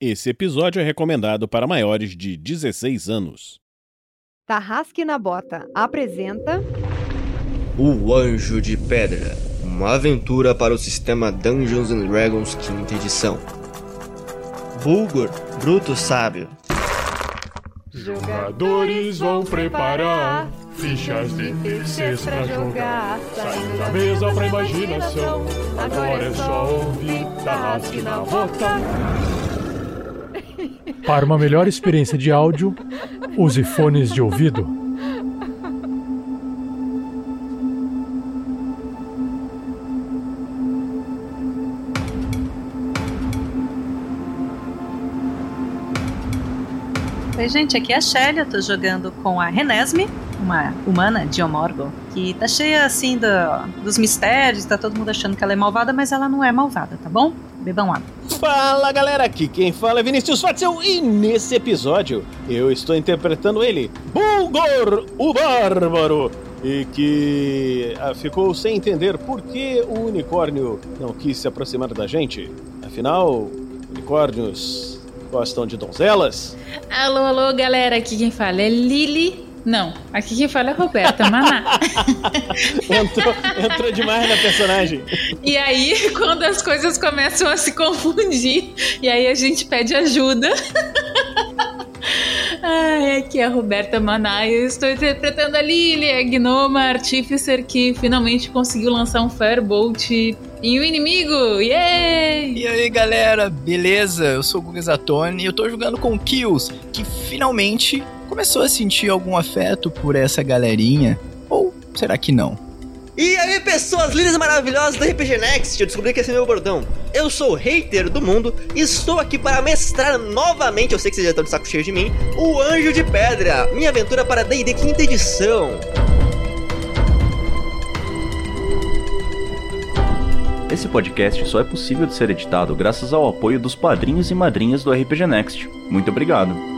Esse episódio é recomendado para maiores de 16 anos. Tarrasque na Bota apresenta. O Anjo de Pedra uma aventura para o sistema Dungeons and Dragons quinta edição. Bulgur, bruto sábio. Jogadores vão preparar fichas de terceiros pra jogar. Saindo da mesa pra imaginação. Agora é só ouvir Tarrasque na Bota. Para uma melhor experiência de áudio, use fones de ouvido. Oi, gente, aqui é a Shelly, eu tô jogando com a Renesme, uma humana de Omorgo, que tá cheia, assim, do, dos mistérios, tá todo mundo achando que ela é malvada, mas ela não é malvada, tá bom? Bebam água. Fala galera, aqui quem fala é Vinícius Fatzel e nesse episódio eu estou interpretando ele, Bulgor, o Bárbaro, e que ah, ficou sem entender por que o unicórnio não quis se aproximar da gente. Afinal, unicórnios gostam de donzelas? Alô, alô, galera, aqui quem fala é Lili. Não, aqui quem fala é Roberta Maná. entrou, entrou demais na personagem. E aí, quando as coisas começam a se confundir, e aí a gente pede ajuda. Ai, aqui é a Roberta Maná e eu estou interpretando a Lily, a gnoma artificer que finalmente conseguiu lançar um Firebolt em um inimigo. Yay! E aí, galera, beleza? Eu sou o Guga Zatoni e eu tô jogando com o Kills, que finalmente começou a sentir algum afeto por essa galerinha. Ou será que não? E aí, pessoas lindas e maravilhosas do RPG Next, eu descobri que esse é meu bordão. Eu sou o hater do mundo e estou aqui para mestrar novamente, eu sei que vocês já estão de saco cheio de mim, o Anjo de Pedra, minha aventura para D&D quinta edição. Esse podcast só é possível de ser editado graças ao apoio dos padrinhos e madrinhas do RPG Next. Muito obrigado.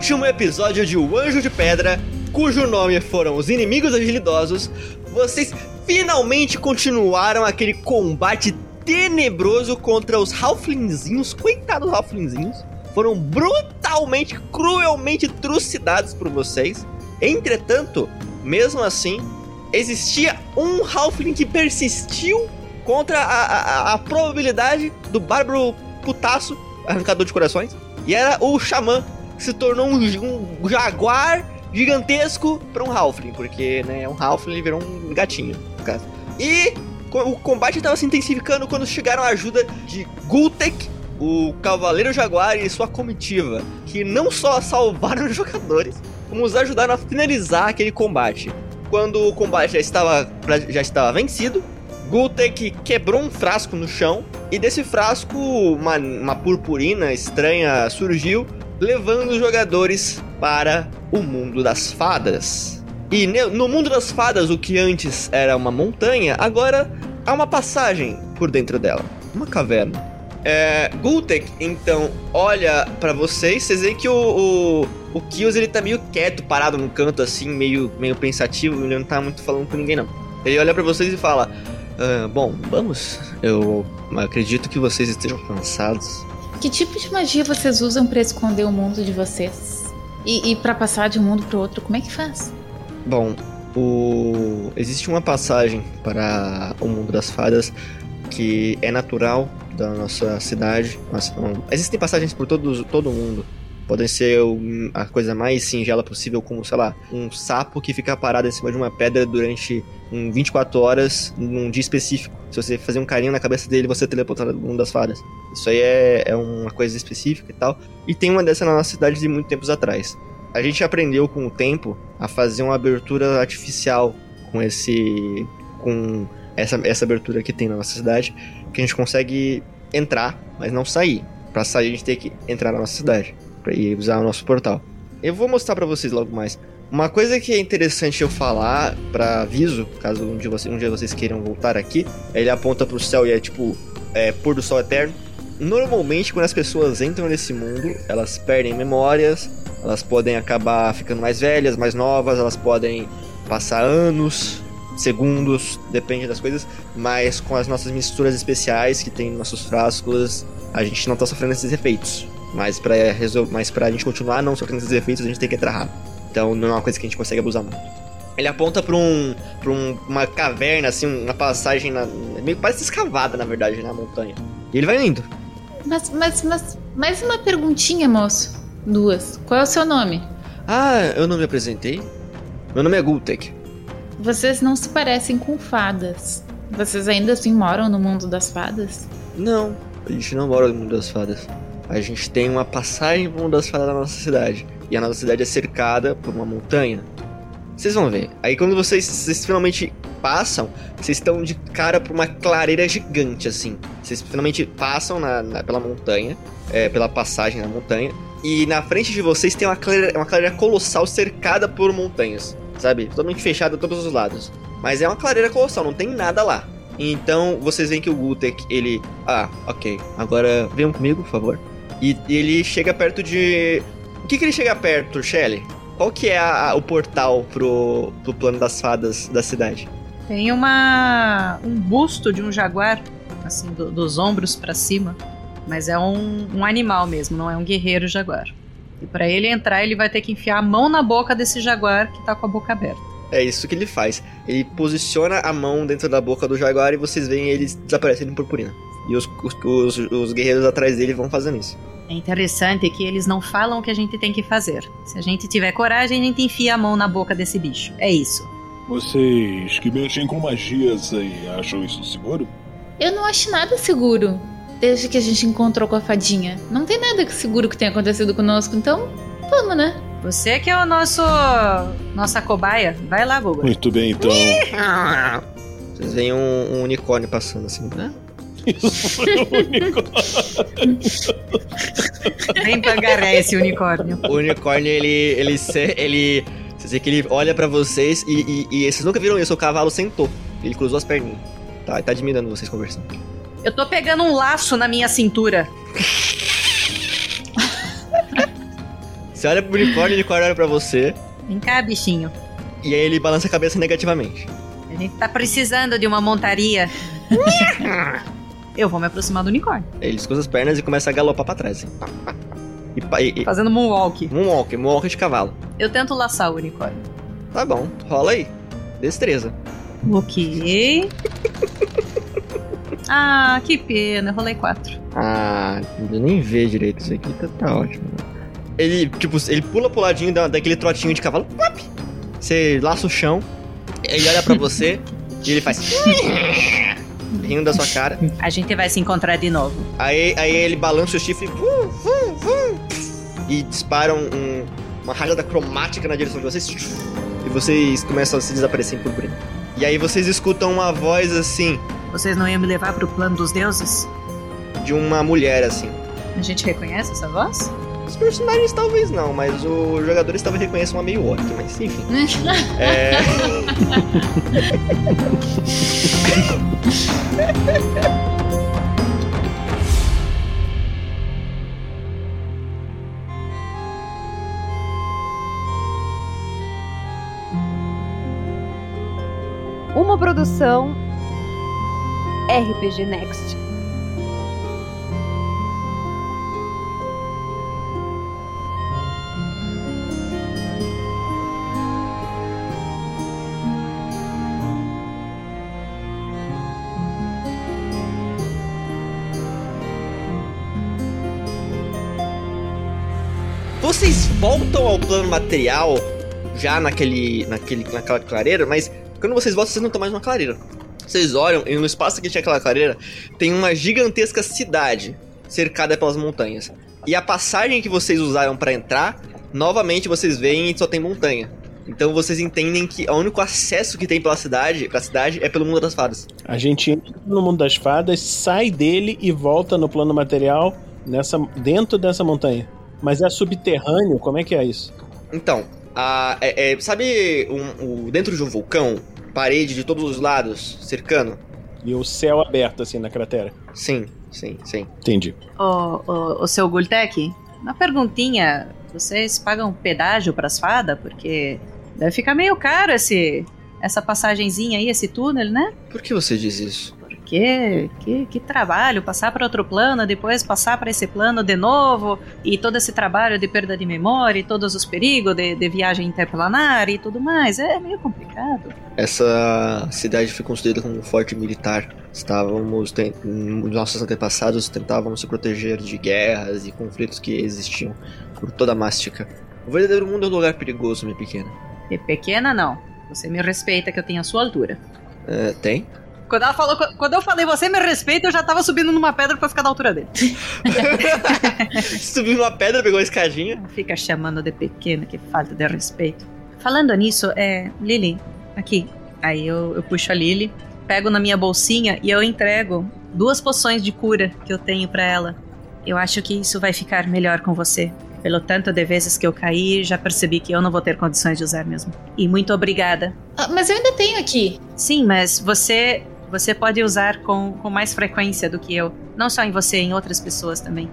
Último episódio de O Anjo de Pedra, cujo nome foram Os Inimigos Agilidosos, vocês finalmente continuaram aquele combate tenebroso contra os Halflingzinhos, coitados Halflingzinhos. Foram brutalmente, cruelmente trucidados por vocês. Entretanto, mesmo assim, existia um Halfling que persistiu contra a, a, a probabilidade do bárbaro putaço, arrancador de corações. E era o Xamã, se tornou um, um jaguar gigantesco para um Halfling, porque né, um Halfling ele virou um gatinho, no caso. E o combate estava se intensificando quando chegaram a ajuda de Gultek, o Cavaleiro Jaguar e sua comitiva, que não só salvaram os jogadores, como os ajudaram a finalizar aquele combate. Quando o combate já estava, já estava vencido, Gultek quebrou um frasco no chão e desse frasco uma, uma purpurina estranha surgiu, levando os jogadores para o mundo das fadas. E no mundo das fadas, o que antes era uma montanha, agora há uma passagem por dentro dela, uma caverna. É, Gultek, então, olha para vocês, vocês veem que o, o, o Kills, ele tá meio quieto, parado no canto, assim, meio, meio pensativo, ele não tá muito falando com ninguém, não. Ele olha para vocês e fala, ah, bom, vamos, eu acredito que vocês estejam cansados. Que tipo de magia vocês usam para esconder o mundo de vocês? E, e para passar de um mundo pro outro, como é que faz? Bom, o... existe uma passagem para o mundo das fadas que é natural da nossa cidade. Nossa, não- existem passagens por todo, todo mundo. Podem ser a coisa mais singela possível, como, sei lá, um sapo que fica parado em cima de uma pedra durante um 24 horas num dia específico. Se você fazer um carinho na cabeça dele, você teleportado no mundo das fadas. Isso aí é, é uma coisa específica e tal. E tem uma dessa na nossa cidade de muito tempos atrás. A gente aprendeu com o tempo a fazer uma abertura artificial com esse. com essa, essa abertura que tem na nossa cidade, que a gente consegue entrar, mas não sair. Pra sair, a gente tem que entrar na nossa cidade ir usar o nosso portal. Eu vou mostrar pra vocês logo mais. Uma coisa que é interessante eu falar pra aviso, caso um dia, você, um dia vocês queiram voltar aqui, ele aponta pro céu e é tipo é, pôr do sol eterno. Normalmente, quando as pessoas entram nesse mundo, elas perdem memórias, elas podem acabar ficando mais velhas, mais novas, elas podem passar anos, segundos, depende das coisas, mas com as nossas misturas especiais que tem nos nossos frascos, a gente não tá sofrendo esses efeitos. Mas pra, mas pra gente continuar não sofrendo esses efeitos, a gente tem que entrar rápido. Então não é uma coisa que a gente consegue abusar muito. Ele aponta pra, um, pra um, uma caverna, assim, uma passagem na, meio que parece escavada, na verdade, na montanha. E ele vai indo. Mas, mas, mas, mais uma perguntinha, moço. Duas. Qual é o seu nome? Ah, eu não me apresentei? Meu nome é Gultek. Vocês não se parecem com fadas. Vocês ainda assim moram no mundo das fadas? Não, a gente não mora no mundo das fadas. A gente tem uma passagem pro mundo das fadas na nossa cidade. E a nossa cidade é cercada por uma montanha. Vocês vão ver. Aí quando vocês, vocês finalmente passam, vocês estão de cara por uma clareira gigante, assim. Vocês finalmente passam na, na- pela montanha, é, pela passagem na montanha. E na frente de vocês tem uma clareira, uma clareira colossal cercada por montanhas. Sabe? Totalmente fechada a todos os lados. Mas é uma clareira colossal, não tem nada lá. Então vocês veem que o Gutek, ele. Ah, ok. Agora venham comigo, por favor. E ele chega perto de. O que, que ele chega perto, Shelly? Qual que é a- o portal pro, pro plano das fadas da cidade? Tem uma um busto de um jaguar, assim, do- dos ombros pra cima. Mas é um, um animal mesmo, não é um guerreiro jaguar. E pra ele entrar, ele vai ter que enfiar a mão na boca desse jaguar que tá com a boca aberta. É isso que ele faz. Ele posiciona a mão dentro da boca do jaguar e vocês veem ele desaparecendo em purpurina. E os, os, os, os guerreiros atrás dele vão fazendo isso. É interessante que eles não falam o que a gente tem que fazer. Se a gente tiver coragem, a gente enfia a mão na boca desse bicho. É isso. Vocês que mexem com magias aí, acham isso seguro? Eu não acho nada seguro. Desde que a gente encontrou com a fadinha. Não tem nada que seguro que tenha acontecido conosco, então vamos, né? Você que é o nosso. nossa cobaia. Vai lá, Google. Muito bem, então. Vocês veem um, um unicórnio passando assim. né? Isso foi o único. Vem pangaré esse unicórnio. O unicórnio, ele. ele, se- ele vocês veem que ele olha pra vocês e, e, e vocês nunca viram isso, o cavalo sentou. Ele cruzou as perninhas. Tá, ele tá admirando vocês conversando. Eu tô pegando um laço na minha cintura. Você olha pro unicórnio, o unicórnio olha pra você. Vem cá, bichinho. E aí ele balança a cabeça negativamente. A gente tá precisando de uma montaria. Eu vou me aproximar do unicórnio. Ele escuta as pernas e começa a galopar pra trás. Assim. E, e, Fazendo moonwalk. moonwalk, moonwalk de cavalo. Eu tento laçar o unicórnio. Tá bom, rola aí. Destreza. Ok. Ah, que pena. Eu rolei quatro. Ah, eu nem vê direito isso aqui, tá, tá ótimo. Ele, tipo, ele pula pro ladinho da, daquele trotinho de cavalo. Você laça o chão, ele olha pra você e ele faz. Rindo da sua cara. A gente vai se encontrar de novo. Aí, aí ele balança o chifre vum, vum, vum, e dispara um- um- uma rajada cromática na direção de vocês. E vocês começam a se desaparecer em purpurina. E aí vocês escutam uma voz assim, Vocês não iam me levar pro plano dos deuses? de uma mulher assim. A gente reconhece essa voz? Os personagens talvez não, mas os jogadores talvez reconheçam uma meio orc, mas enfim. É. Uma produção RPG Next. Vocês voltam ao plano material já naquele, naquele, naquela clareira, mas quando vocês voltam, vocês não estão mais numa clareira. Vocês olham e no espaço que tinha aquela clareira tem uma gigantesca cidade cercada pelas montanhas. E a passagem que vocês usaram para entrar, novamente vocês veem e só tem montanha. Então vocês entendem que o único acesso que tem pela cidade, pra cidade é pelo mundo das fadas. A gente entra no mundo das fadas, sai dele e volta no plano material nessa, dentro dessa montanha. Mas é subterrâneo? Como é que é isso? Então, a, é, é, sabe um, o, dentro de um vulcão, parede de todos os lados, cercando? E o céu aberto, assim, na cratera. Sim, sim, sim. Entendi. Ô, ô, ô seu Gultek, uma perguntinha. Vocês pagam pedágio pras fadas? Porque deve ficar meio caro esse, essa passagenzinha aí, esse túnel, né? Por que você diz isso? Porque que, que trabalho, passar para outro plano, depois passar para esse plano de novo, e todo esse trabalho de perda de memória, e todos os perigos de, de viagem interplanar e tudo mais. É meio complicado. Essa cidade foi construída como um forte militar. Estávamos, nossos antepassados tentavam se proteger de guerras e conflitos que existiam por toda a Mástica. O verdadeiro mundo é um lugar perigoso, minha pequena. E pequena, não. Você me respeita que eu tenho a sua altura. É, tem? Quando, ela falou, quando eu falei você me respeita, eu já tava subindo numa pedra pra ficar da altura dele. Subiu numa pedra, pegou a escadinha. Fica chamando de pequena, que falta de respeito. Falando nisso, é. Lily, aqui. Aí eu, eu puxo a Lily, pego na minha bolsinha e eu entrego duas poções de cura que eu tenho pra ela. Eu acho que isso vai ficar melhor com você. Pelo tanto de vezes que eu caí, já percebi que eu não vou ter condições de usar mesmo. E muito obrigada. Ah, mas eu ainda tenho aqui. Sim, mas você você pode usar com, com mais frequência do que eu. Não só em você, em outras pessoas também.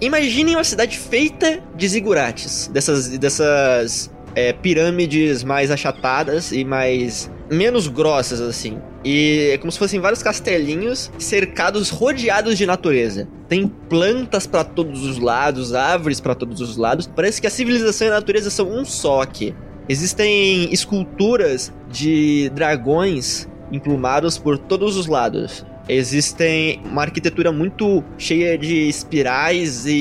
Imaginem uma cidade feita de zigurates, dessas, dessas é, pirâmides mais achatadas e mais menos grossas assim. E é como se fossem vários castelinhos cercados, rodeados de natureza. Tem plantas pra todos os lados, árvores pra todos os lados. Parece que a civilização e a natureza são um só aqui. Existem esculturas de dragões emplumados por todos os lados. Existem uma arquitetura muito cheia de espirais e,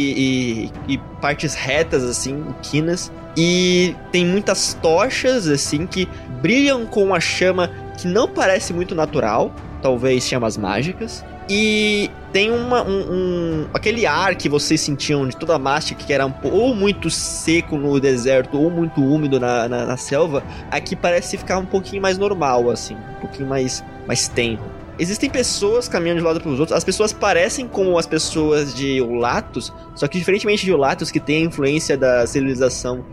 e, e partes retas, assim, quinas. E tem muitas tochas, assim, que brilham com uma chama que não parece muito natural. Talvez chamas mágicas. E tem uma, um, um- aquele ar que vocês sentiam de toda a mástica, que era um, ou muito seco no deserto, ou muito úmido na, na, na selva, aqui parece ficar um pouquinho mais normal, assim, um pouquinho mais, mais tenro. Existem pessoas caminhando de um lado para os outros. As pessoas parecem como as pessoas de Ulatos, só que diferentemente de Ulatos, que tem a influência da civilização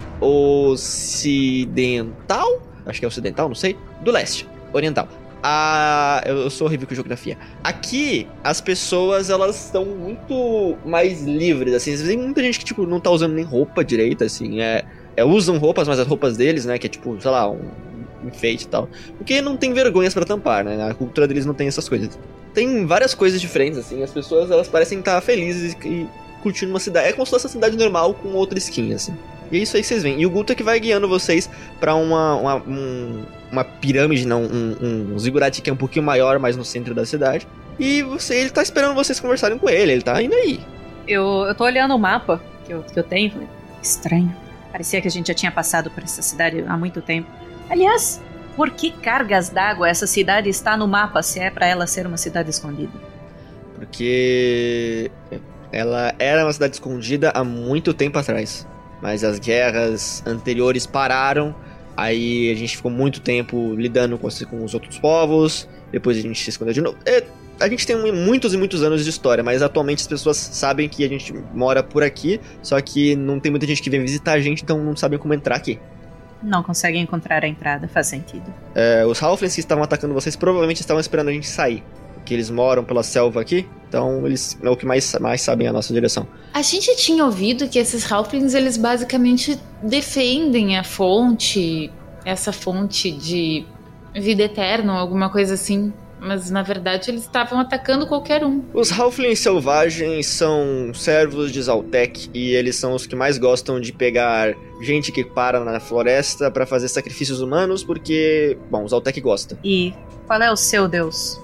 ocidental, acho que é ocidental, não sei, do leste, oriental. A... Eu sou horrível com geografia. Aqui, as pessoas, elas estão muito mais livres, assim. Tem muita gente que, tipo, não tá usando nem roupa direita, assim. É, é, usam roupas, mas as roupas deles, né, que é, tipo, sei lá, um enfeite e tal. Porque não tem vergonhas pra tampar, né? A cultura deles não tem essas coisas. Tem várias coisas diferentes, assim. As pessoas, elas parecem estar felizes e, curtindo uma cidade. É como se fosse uma cidade normal com outra skin, assim. E é isso aí que vocês veem. E o Guto é que vai guiando vocês pra uma, uma, um- uma pirâmide, não, um, um zigurate que é um pouquinho maior, mais no centro da cidade. E você, ele tá esperando vocês conversarem com ele, ele tá indo aí. Eu, eu tô olhando o mapa que eu, que eu tenho. Falei, estranho. Parecia que a gente já tinha passado por essa cidade há muito tempo. Aliás, por que cargas d'água essa cidade está no mapa se é pra ela ser uma cidade escondida? Porque ela era uma cidade escondida há muito tempo atrás. Mas as guerras anteriores pararam. Aí a gente ficou muito tempo lidando com, com os outros povos. Depois a gente se escondeu de novo. É, a gente tem muitos e muitos anos de história, mas atualmente as pessoas sabem que a gente mora por aqui. Só que não tem muita gente que vem visitar a gente, então não sabem como entrar aqui. Não conseguem encontrar a entrada, faz sentido. É, os Halflings que estavam atacando vocês provavelmente estavam esperando a gente sair. Porque eles moram pela selva aqui, então eles é o que mais, mais sabem a nossa direção. A gente tinha ouvido que esses Halflings, eles basicamente defendem a fonte, essa fonte de vida eterna, ou alguma coisa assim. Mas na verdade eles estavam atacando qualquer um. Os Halflings selvagens são servos de Zaltek e eles são os que mais gostam de pegar gente que para na floresta pra fazer sacrifícios humanos, porque, bom, o Zaltek gosta. E qual é o seu deus?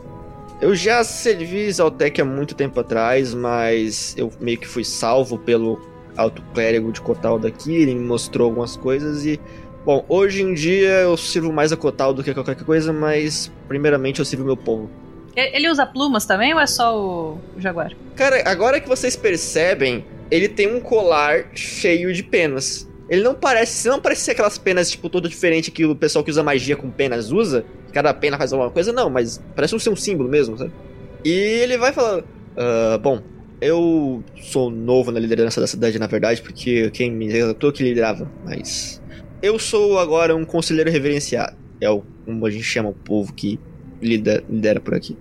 Eu já servi Zaltek há muito tempo atrás, mas eu meio que fui salvo pelo alto clérigo de Cotal daqui, ele me mostrou algumas coisas e. Bom, hoje em dia eu sirvo mais a Cotal do que a qualquer coisa, mas primeiramente eu sirvo meu povo. Ele usa plumas também ou é só o o jaguar? Cara, agora que vocês percebem, ele tem um colar cheio de penas. Ele não parece, não parece ser aquelas penas, tipo, todo diferente que o pessoal que usa magia com penas usa. Cada pena faz alguma coisa, não, mas parece ser um símbolo mesmo, sabe? E ele vai falando: "Ah, Bom, eu sou novo na liderança da cidade, na verdade, porque quem me executou que liderava, mas. Eu sou agora um conselheiro reverenciado. É o, como a gente chama o povo que lida, lidera por aqui.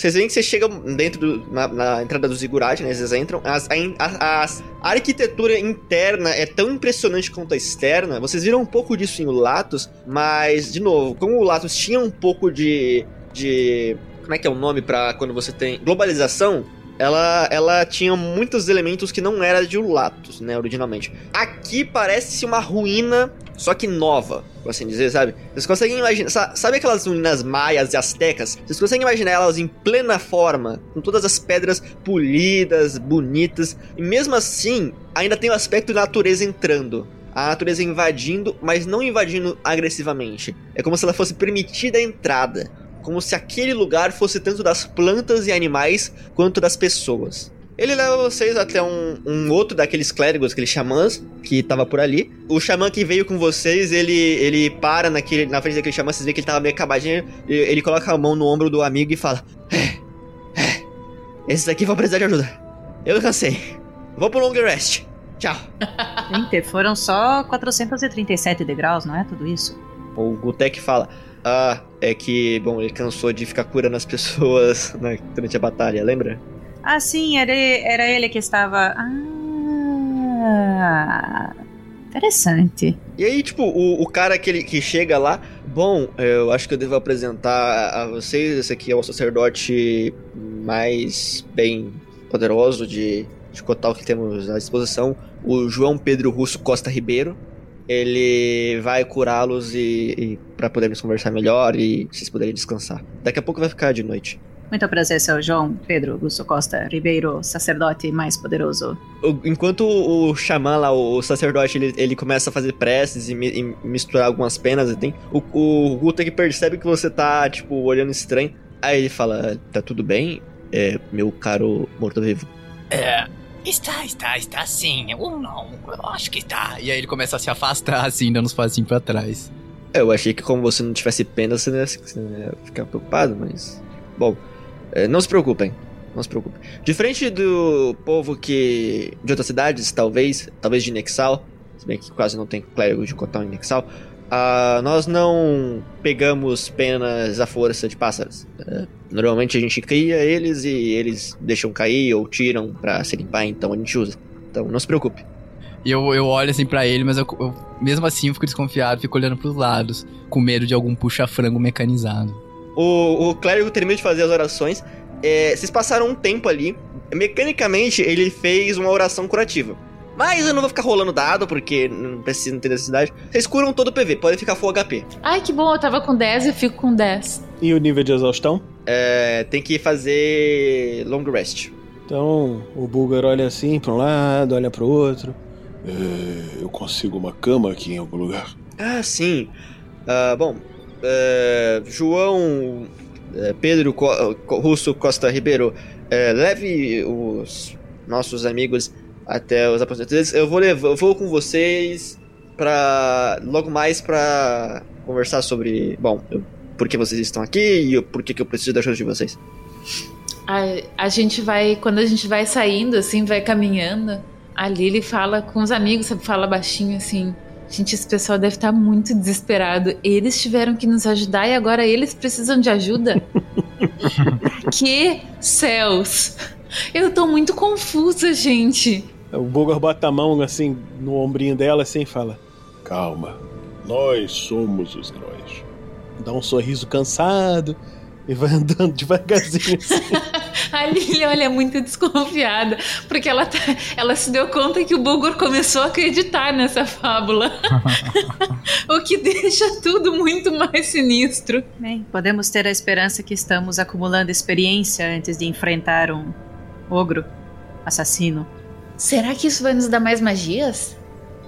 Vocês veem que vocês chegam dentro do, na, na entrada do Ziggurat, né? Vocês entram. As- a, a- a arquitetura interna é tão impressionante quanto a externa. Vocês viram um pouco disso em Latos, mas, de novo, como o Latos tinha um pouco de. de. Como é que é o nome pra quando você tem. Globalização. Ela, ela tinha muitos elementos que não era de Latos, né, originalmente. Aqui parece uma ruína, só que nova, por assim dizer, sabe? Vocês conseguem imaginar. sa- Sabe aquelas ruínas maias e astecas? Vocês conseguem imaginar elas em plena forma, com todas as pedras polidas, bonitas, e mesmo assim, ainda tem o aspecto da natureza entrando. A natureza invadindo, mas não invadindo agressivamente. É como se ela fosse permitida a entrada. Como se aquele lugar fosse tanto das plantas e animais quanto das pessoas. Ele leva vocês até um, um outro daqueles clérigos, aqueles xamãs, que tava por ali. O xamã que veio com vocês, ele, ele para naquele, na frente daquele xamã, vocês veem que ele tava meio acabadinho. e Ele coloca a mão no ombro do amigo e fala: É, é, esses aqui vão precisar de ajuda. Eu cansei. Vou pro long rest. Tchau. Gente, foram só 437 degraus, não é tudo isso? O Gutek fala: Ah, é que, bom, ele cansou de ficar curando as pessoas né, durante a batalha, lembra? Ah, sim, era, era ele que estava. Ah. Interessante. E aí, tipo, o, o cara que, ele, que chega lá, bom, eu acho que eu devo apresentar a vocês, esse aqui é o sacerdote mais bem poderoso de, de Cotal que temos à disposição, o João Pedro Russo Costa Ribeiro. Ele vai curá-los e, e para podermos conversar melhor e vocês poderem descansar. Daqui a pouco vai ficar de noite. Muito prazer, seu João Pedro Augusto Costa Ribeiro, sacerdote mais poderoso. Enquanto o xamã lá, o sacerdote, ele, ele começa a fazer preces e, mi- e misturar algumas penas e tem. O, o Gutek percebe que você tá, tipo, olhando estranho. Aí ele fala: Tá tudo bem, é, meu caro morto-vivo? É. Está, está, está sim. Ou não, eu acho que está. E aí ele começa a se afastar, assim, dando uns passinhos pra trás. Eu achei que, como você não tivesse pena, você não ia, você não ia ficar preocupado, mas. Bom, é, não se preocupem. Não se preocupem. Diferente do povo que. de outras cidades, talvez, talvez de Nexal, se bem que quase não tem clérigo de Cotal em Nexal, ah, nós não pegamos penas à força de pássaros. É, normalmente a gente cria eles e eles deixam cair ou tiram pra se limpar, então a gente usa. Então não se preocupe. E eu, eu olho assim pra ele, mas eu, eu- mesmo assim eu fico desconfiado, fico olhando pros lados, com medo de algum puxa-frango mecanizado. O, o clérigo termina de fazer as orações. É, vocês passaram um tempo ali. Mecanicamente, ele fez uma oração curativa. Mas eu não vou ficar rolando dado, porque não precisa não ter necessidade. Vocês curam todo o PV, podem ficar full HP. Ai, que bom, eu tava com 10 e fico com 10. E o nível de exaustão? É, tem que fazer long rest. Então, o Bulgar olha assim pra um lado, olha pro outro. É, eu consigo uma cama aqui em algum lugar. Ah, sim. Ah, bom, é, João é, Pedro Co- Russo Costa Ribeiro, é, leve os nossos amigos até os aposentos. Eu vou, levar, eu vou com vocês para logo mais pra conversar sobre, bom, eu- por que vocês estão aqui e por que que eu preciso da ajuda de vocês. A, a gente vai, quando a gente vai saindo, assim, vai caminhando, a Lily fala com os amigos, sabe, fala baixinho assim. Gente, esse pessoal deve estar muito desesperado. Eles tiveram que nos ajudar e agora eles precisam de ajuda? que céus! Eu tô muito confusa, gente. O Bulgar bota a mão assim no ombrinho dela assim e fala. Calma, nós somos os heróis. Dá um sorriso cansado e vai andando devagarzinho assim. A Lily, olha, é muito desconfiada, porque ela, tá- ela se deu conta que o Bulgur começou a acreditar nessa fábula. o que deixa tudo muito mais sinistro. Bem, podemos ter a esperança que estamos acumulando experiência antes de enfrentar um ogro assassino. Será que isso vai nos dar mais magias?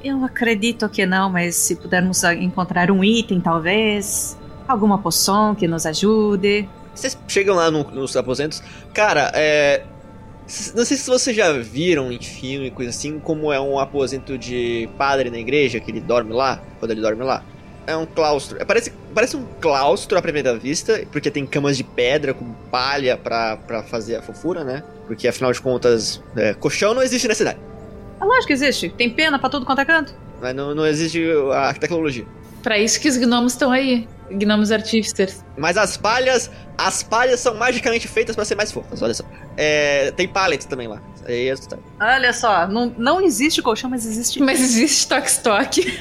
Eu acredito que não, mas se pudermos encontrar um item, talvez. Alguma poção que nos ajude. Vocês chegam lá no- nos aposentos. Cara, é. Não sei se vocês já viram em filme, coisa assim, como é um aposento de padre na igreja, que ele dorme lá, quando ele dorme lá. É um claustro. É, parece, parece um claustro à primeira vista, porque tem camas de pedra com palha pra, pra fazer a fofura, né? Porque afinal de contas, é, colchão não existe na cidade. É lógico que existe. Tem pena pra tudo quanto é canto. Mas não, não existe a tecnologia. Pra isso que os gnomos estão aí. Gnomos artíficos. Mas as palhas, as palhas são magicamente feitas pra ser mais fofas, olha só. É, tem pallets também lá. É tá. Olha só, não, não existe colchão, mas existe. Mas existe toque-toque.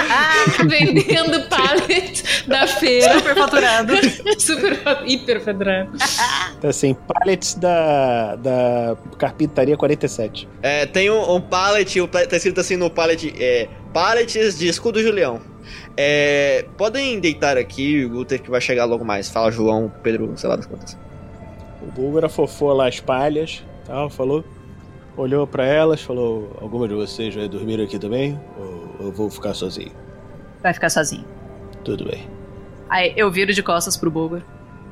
Vendendo pallet da feira. Super faturado. Super hiper faturado. Tá assim, pallets da, da carpintaria 47. É, tem um, um pallet, tá escrito assim no pallet, é, pallets de escudo Julião. É, podem deitar aqui, o Guter que vai chegar logo mais. Fala João, Pedro, sei lá das contas. O Búlgara fofou lá as palhas, tal, falou. Olhou pra elas, falou: Alguma de vocês vai dormir aqui também? Ou eu vou ficar sozinho? Vai ficar sozinho. Tudo bem. Aí eu viro de costas pro Bulgur.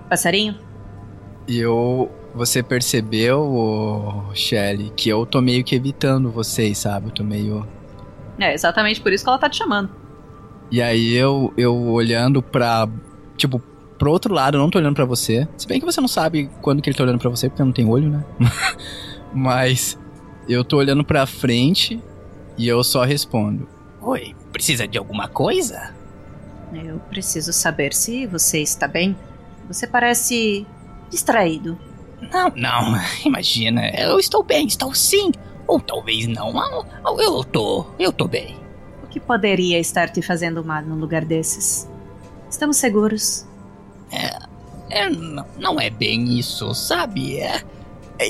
Passarinho? E eu. Você percebeu, ô, Shelly, que eu tô meio que evitando vocês, sabe? Eu tô meio. É exatamente por isso que ela tá te chamando. E aí eu, eu olhando pra. Tipo, pro outro lado, eu não tô olhando pra você. Se bem que você não sabe quando que ele tá olhando pra você, porque não tem olho, né? Mas eu tô olhando pra frente e eu só respondo. Oi, precisa de alguma coisa? Eu preciso saber se você está bem. Você parece distraído. Não, não, imagina, eu estou bem, estou sim. Ou talvez não, eu, eu tô, eu tô bem. O que poderia estar te fazendo mal num lugar desses? Estamos seguros. É, não, não é bem isso, sabe? É,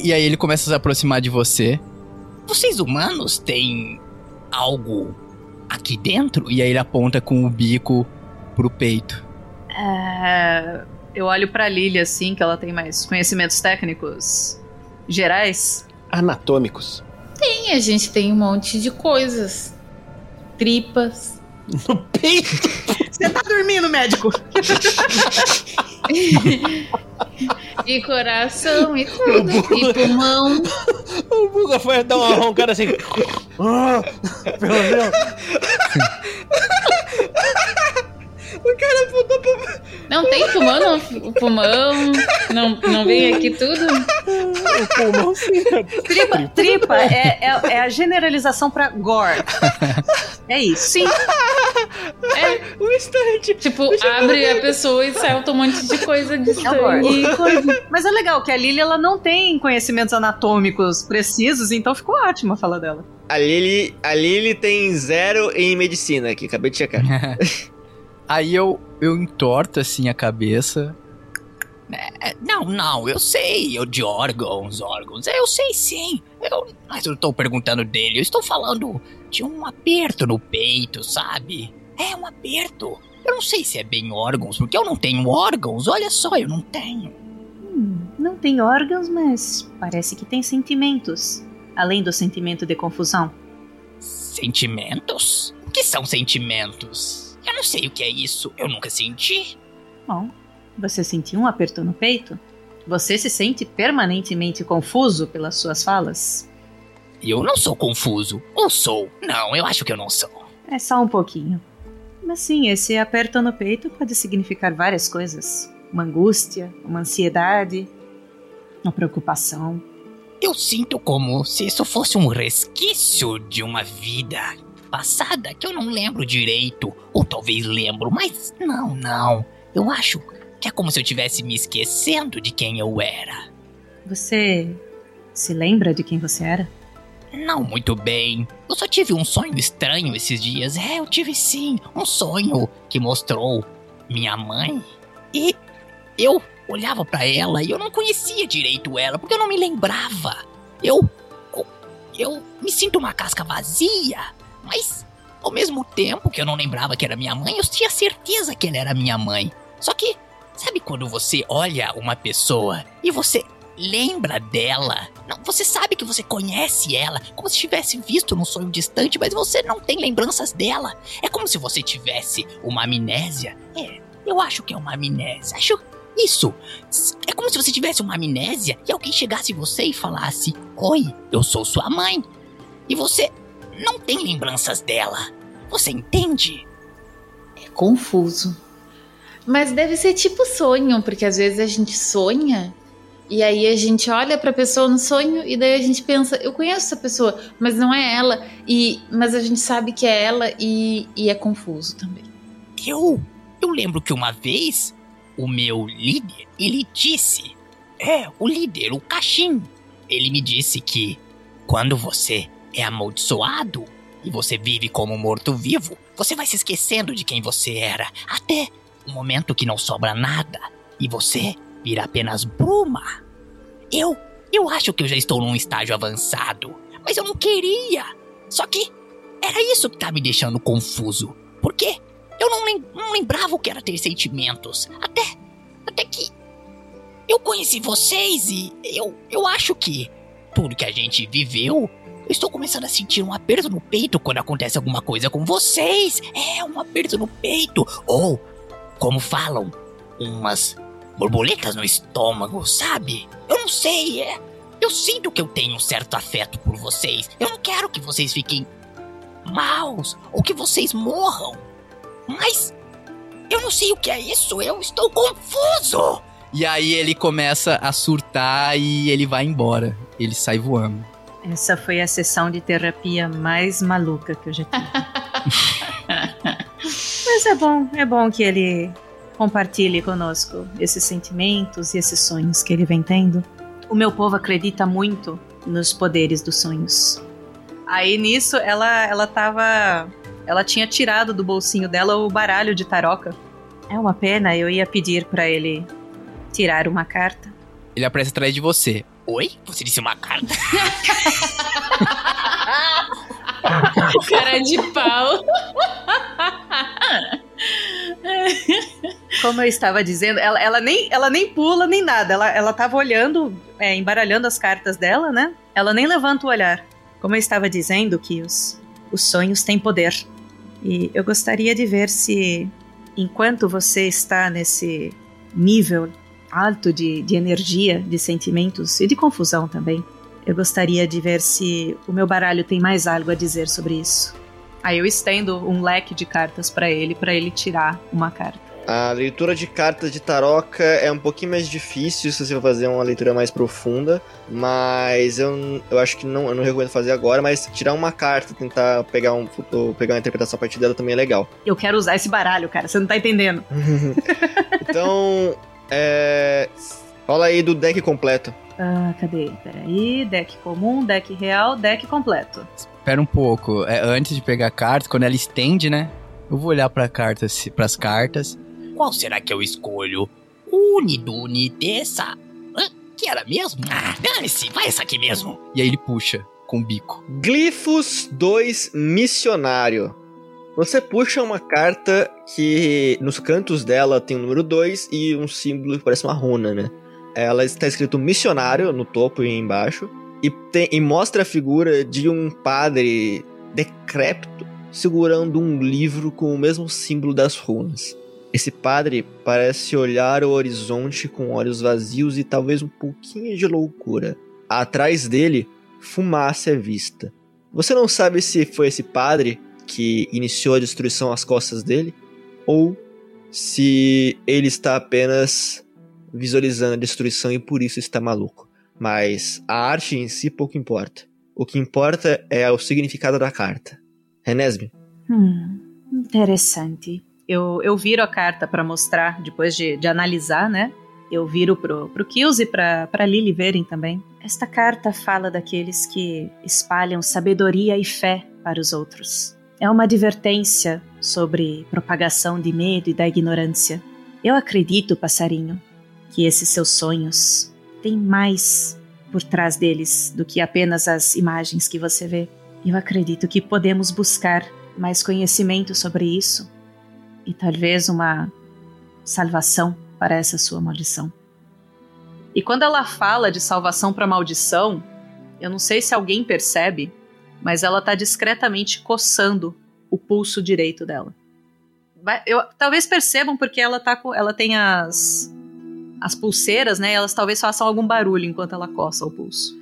E aí ele começa a se aproximar de você. vocês humanos têm algo aqui dentro? E aí ele aponta com o bico pro peito. É, Eu olho pra Lily assim, que ela tem mais conhecimentos técnicos gerais. Anatômicos. Tem, a gente tem um monte de coisas. Tripas. No peito! Você tá dormindo, médico? E coração e tudo. E pulmão. O Buga foi dar uma roncada assim. Ah, pelo Deus! O cara apontou pra. Não tem pulmão, não. O pulmão. Não, não vem aqui tudo? O pulmão sim. Tripa, tripa é, é, é a generalização pra gore. É isso. Sim. É, Um instante. tipo, abre a pessoa e solta um monte de coisa de É sangue. gore. Mas é legal que a Lily ela não tem conhecimentos anatômicos precisos, então ficou ótima a fala dela. A Lily, a Lily tem zero em medicina aqui, acabei de checar. Aí eu, eu entorto assim a cabeça. É, não, não, eu sei, eu de órgãos, órgãos, é, eu sei sim. Eu, mas eu tô perguntando dele, eu estou falando de um aperto no peito, sabe? É um aperto. Eu não sei se é bem órgãos, porque eu não tenho órgãos, olha só, eu não tenho. Hum, não tem órgãos, mas parece que tem sentimentos. Além do sentimento de confusão. Sentimentos? O que são sentimentos? Eu não sei o que é isso, eu nunca senti. Bom, você sentiu um aperto no peito? Você se sente permanentemente confuso pelas suas falas? Eu não sou confuso. Ou sou? Não, eu acho que eu não sou. É só um pouquinho. Mas sim, esse aperto no peito pode significar várias coisas: uma angústia, uma ansiedade, uma preocupação. Eu sinto como se isso fosse um resquício de uma vida passada que eu não lembro direito. Ou talvez lembro, mas não, não. Eu acho que é como se eu estivesse me esquecendo de quem eu era. Você se lembra de quem você era? Não muito bem. Eu só tive um sonho estranho esses dias. É, eu tive sim. Um sonho que mostrou minha mãe. E eu olhava pra ela e eu não conhecia direito ela, porque eu não me lembrava. Eu. Eu, eu me sinto uma casca vazia. Mas, ao mesmo tempo que eu não lembrava que era minha mãe, eu tinha certeza que ela era minha mãe. Só que, sabe quando você olha uma pessoa e você lembra dela. Não, você sabe que você conhece ela, como se tivesse visto num sonho distante, mas você não tem lembranças dela. É como se você tivesse uma amnésia. É, eu acho que é uma amnésia. Acho isso. É como se você tivesse uma amnésia e alguém chegasse em você e falasse: Oi, eu sou sua mãe. E você não tem lembranças dela. Você entende? É confuso. Mas deve ser tipo sonho, porque às vezes a gente sonha e aí a gente olha pra pessoa no sonho e daí a gente pensa, eu conheço essa pessoa, mas não é ela. E mas a gente sabe que é ela e, e é confuso também. Eu eu lembro que uma vez o meu líder, ele disse, é, o líder, o Cachim, ele me disse que quando você é amaldiçoado e você vive como morto-vivo, você vai se esquecendo de quem você era, até o momento que não sobra nada e você vira apenas bruma. Eu, eu acho que eu já estou num estágio avançado, mas eu não queria. Só que era isso que tá me deixando confuso. Por quê? Eu não, lem não lembrava o que era ter sentimentos. Até, até que eu conheci vocês e eu, eu acho que tudo que a gente viveu eu estou começando a sentir um aperto no peito quando acontece alguma coisa com vocês. É, um aperto no peito. Ou, como falam, umas borboletas no estômago, sabe? Eu não sei, é. Eu sinto que eu tenho um certo afeto por vocês. Eu não quero que vocês fiquem maus ou que vocês morram. Mas eu não sei o que é isso. Eu estou confuso. E aí ele começa a surtar e ele vai embora. Ele sai voando. Essa foi a sessão de terapia mais maluca que eu já tive. Mas é bom, é bom que ele compartilhe conosco esses sentimentos e esses sonhos que ele vem tendo. O meu povo acredita muito nos poderes dos sonhos. Aí nisso ela ela tava ela tinha tirado do bolsinho dela o baralho de taroca. É uma pena, eu ia pedir para ele tirar uma carta. Ele aparece atrás de você. Oi? Você disse uma carta? Cara de pau. Como eu estava dizendo, ela, ela, nem, ela nem pula nem nada. Ela, ela tava olhando, é, embaralhando as cartas dela, né? Ela nem levanta o olhar. Como eu estava dizendo, que os, os sonhos têm poder. E eu gostaria de ver se, enquanto você está nesse nível alto de, de energia, de sentimentos e de confusão também, eu gostaria de ver se o meu baralho tem mais algo a dizer sobre isso. Aí eu estendo um leque de cartas para ele, para ele tirar uma carta. A leitura de cartas de taroca é um pouquinho mais difícil se você for fazer uma leitura mais profunda, mas eu, eu acho que não, eu não recomendo fazer agora, mas tirar uma carta, tentar pegar, um, pegar uma interpretação a partir dela também é legal. Eu quero usar esse baralho, cara, você não tá entendendo. então, é. Fala aí do deck completo. Ah, cadê? Peraí, deck comum, deck real, deck completo. Espera um pouco. É, antes de pegar a carta, quando ela estende, né? Eu vou olhar para cartas, pras cartas. Qual será que eu escolho? Uniduni dessa. Hã? Que era mesmo? Ah, dane-se, vai essa aqui mesmo. E aí ele puxa com o bico. Glifos 2 Missionário. Você puxa uma carta que nos cantos dela tem o número 2 e um símbolo que parece uma runa, né? Ela está escrito missionário no topo e embaixo. E, tem, e mostra a figura de um padre decrépito segurando um livro com o mesmo símbolo das runas. Esse padre parece olhar o horizonte com olhos vazios e talvez um pouquinho de loucura. Atrás dele, fumaça é vista. Você não sabe se foi esse padre que iniciou a destruição às costas dele ou se ele está apenas visualizando a destruição e por isso está maluco. Mas a arte em si pouco importa. O que importa é o significado da carta. Renesme. Hum, interessante. Eu, eu viro a carta para mostrar, depois de, de analisar, né? Eu viro pro, pro Kills e pra, pra Lily verem também. Esta carta fala daqueles que espalham sabedoria e fé para os outros. É uma advertência sobre propagação de medo e da ignorância. Eu acredito, passarinho, que esses seus sonhos têm mais por trás deles do que apenas as imagens que você vê. Eu acredito que podemos buscar mais conhecimento sobre isso e talvez uma salvação para essa sua maldição. E quando ela fala de salvação para maldição, eu não sei se alguém percebe, mas ela tá discretamente coçando o pulso direito dela. Eu, talvez percebam porque ela tá com, ela tem as as pulseiras, né? Elas talvez façam algum barulho enquanto ela coça o pulso.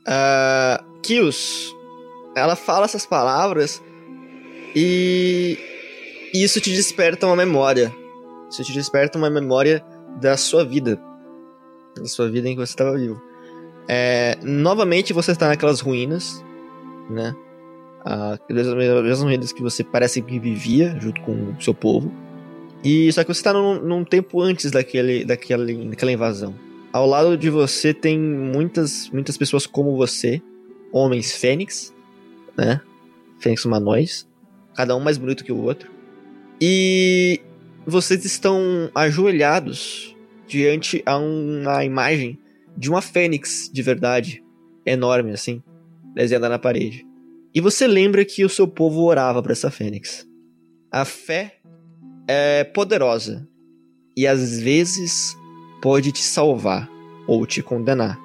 Uh, Kios, ela fala essas palavras e isso te desperta uma memória. Isso te desperta uma memória da sua vida. Da sua vida em que você estava vivo. É, novamente você está naquelas ruínas, né? Aquelas mesmas ruínas que você parece que vivia junto com o seu povo. E só que você está num, num, tempo antes daquele, daquele, daquela invasão. Ao lado de você tem muitas, muitas pessoas como você, homens fênix, né? Fênix humanoides, cada um mais bonito que o outro. E vocês estão ajoelhados diante a uma imagem de uma fênix de verdade, enorme assim, desenhada na parede. E você lembra que o seu povo orava para essa fênix. A fé é poderosa e às vezes pode te salvar ou te condenar.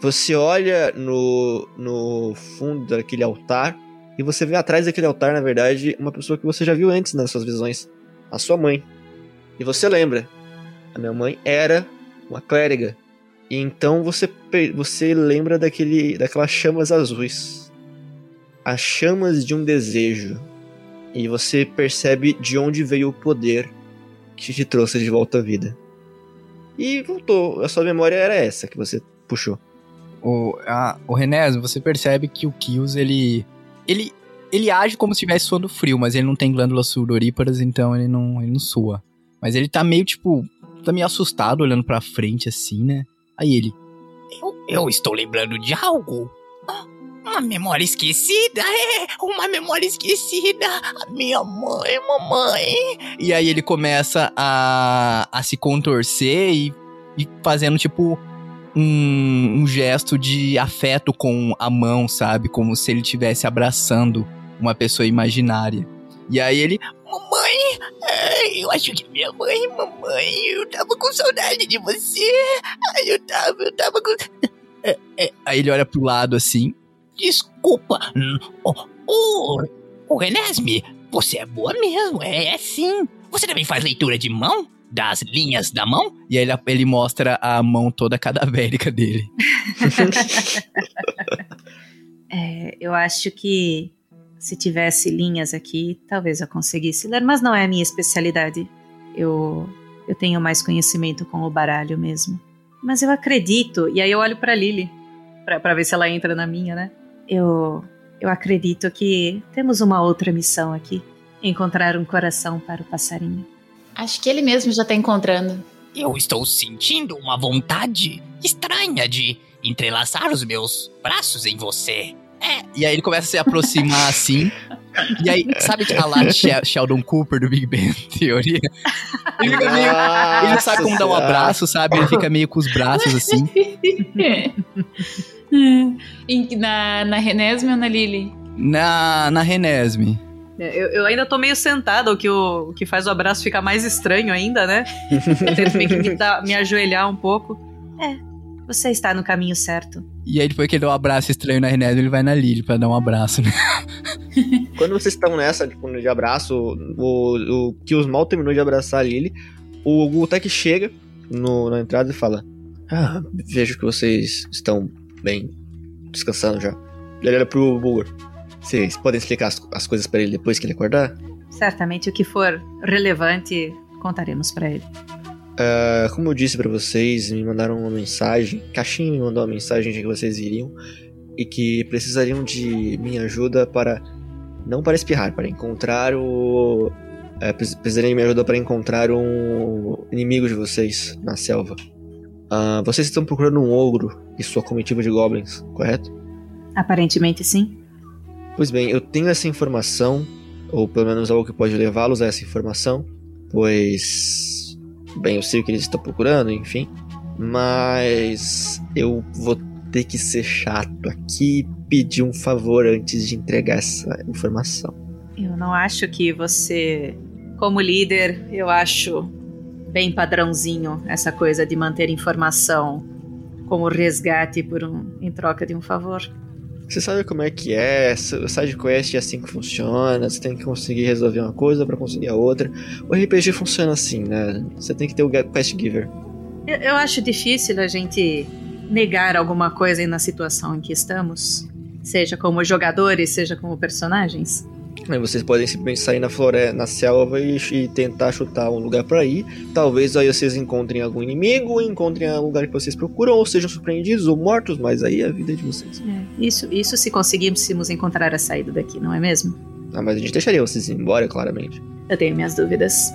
Você olha no, no fundo daquele altar e você vê atrás daquele altar, na verdade, uma pessoa que você já viu antes nas suas visões, a sua mãe. E você lembra, a minha mãe era uma clériga. E então você, você lembra daquele, daquelas chamas azuis. As chamas de um desejo e você percebe de onde veio o poder que te trouxe de volta à vida. E voltou, a sua memória era essa que você puxou. O, o Renés, você percebe que o Kills, ele, ele, ele age como se estivesse suando frio, mas ele não tem glândulas sudoríparas, então ele não, ele não sua. Mas ele tá meio, tipo, tá meio assustado, olhando pra frente, assim, né? Aí ele... Eu, eu estou lembrando de algo. Uma memória esquecida, é, uma memória esquecida. A minha mãe, mamãe. E aí ele começa a, a se contorcer e, e fazendo tipo um, um gesto de afeto com a mão, sabe? Como se ele estivesse abraçando uma pessoa imaginária. E aí ele, Mamãe, eu acho que minha mãe, mamãe, eu tava com saudade de você. Eu tava, eu tava com. É, é. Aí ele olha pro lado assim. Desculpa. O, o, o Renesme, você é boa mesmo, é, é sim. Você também faz leitura de mão? Das linhas da mão? E aí ele, ele mostra a mão toda cadavérica dele. é, eu acho que se tivesse linhas aqui, talvez eu conseguisse ler, mas não é a minha especialidade. Eu, eu tenho mais conhecimento com o baralho mesmo. Mas eu acredito, e aí eu olho para Lily, para ver se ela entra na minha, né? Eu, eu acredito que temos uma outra missão aqui: encontrar um coração para o passarinho. Acho que ele mesmo já está encontrando. Eu estou sentindo uma vontade estranha de entrelaçar os meus braços em você. É. E aí ele começa a se aproximar assim. E aí, sabe a lá Sheldon Cooper do Big Bang Teoria? Ele fica meio. Ele não sabe como dar um abraço, sabe? Ele fica meio com os braços assim. na, na Renesme ou na Lily? Na, na Renesme. É, eu, eu, ainda tô meio sentada, o que, o, o que faz o abraço ficar mais estranho ainda, né? Eu tento meio que me, dar, me ajoelhar um pouco. É, você está no caminho certo. E aí, depois que ele dá um abraço estranho na Renesme, ele vai na Lily pra dar um abraço, né? Quando vocês estão nessa, tipo, de abraço, o, o que os mal terminou de abraçar a Lily, o Gultek chega no, na entrada e fala: Ah, vejo que vocês estão bem, descansando já. Ele olha pro Bulgur. Vocês podem explicar as, as coisas para ele depois que ele acordar? Certamente o que for relevante contaremos para ele. Uh, como eu disse para vocês, me mandaram uma mensagem. Caixinha me mandou uma mensagem de que vocês iriam e que precisariam de minha ajuda para não para espirrar, para encontrar o é, precisariam de minha ajuda para encontrar um inimigo de vocês na selva. Uh, vocês estão procurando um ogro e sua comitiva de goblins, correto? Aparentemente sim. Pois bem, eu tenho essa informação, ou pelo menos algo que pode levá-los a essa informação, pois. Bem, eu sei o que eles estão procurando, enfim. Mas eu vou ter que ser chato aqui e pedir um favor antes de entregar essa informação. Eu não acho que você, como líder, eu acho bem padrãozinho essa coisa de manter informação como resgate por um, em troca de um favor. Você sabe como é que é? O quest é assim que funciona. Você tem que conseguir resolver uma coisa para conseguir a outra. O RPG funciona assim, né? Você tem que ter o quest giver. Eu, eu acho difícil a gente negar alguma coisa na situação em que estamos, seja como jogadores, seja como personagens. Aí vocês podem simplesmente sair na floresta, na selva e, e tentar chutar um lugar para ir. Talvez aí vocês encontrem algum inimigo, encontrem o lugar que vocês procuram, ou sejam surpreendidos ou mortos, mas aí é a vida de vocês. É, isso, isso se conseguíssemos encontrar a saída daqui, não é mesmo? Ah, mas a gente deixaria vocês ir embora, claramente. Eu tenho minhas dúvidas.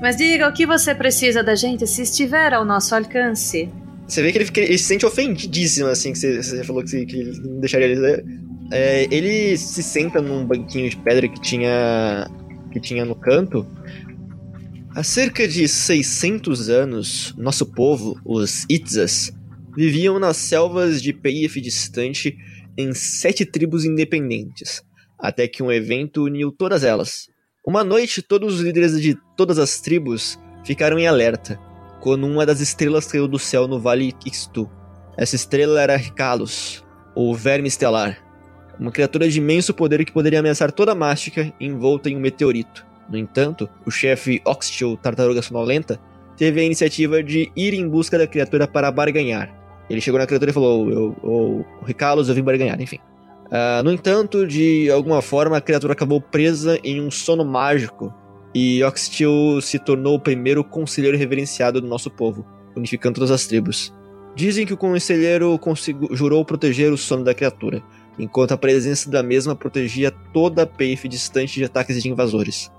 Mas diga o que você precisa da gente se estiver ao nosso alcance. Você vê que ele, ele se sente ofendidíssimo, assim, que você, você falou que, que ele não deixaria eles é, ele se senta num banquinho de pedra que tinha que tinha no canto. Há cerca de 600 anos, nosso povo, os Itzas, viviam nas selvas de Peif distante em sete tribos independentes, até que um evento uniu todas elas. Uma noite, todos os líderes de todas as tribos ficaram em alerta, quando uma das estrelas caiu do céu no Vale Ixtu. Essa estrela era Ricalos, o Verme Estelar, uma criatura de imenso poder que poderia ameaçar toda a Mástica envolta em um meteorito. No entanto, o chefe Oxtil, Tartaruga Sonolenta, teve a iniciativa de ir em busca da criatura para barganhar. Ele chegou na criatura e falou: eu, eu, Ricalos, eu vim barganhar, enfim. Uh, no entanto, de alguma forma, a criatura acabou presa em um sono mágico e Oxtil se tornou o primeiro conselheiro reverenciado do nosso povo, unificando todas as tribos. Dizem que o conselheiro jurou proteger o sono da criatura, enquanto a presença da mesma protegia toda a Peif distante de ataques de invasores.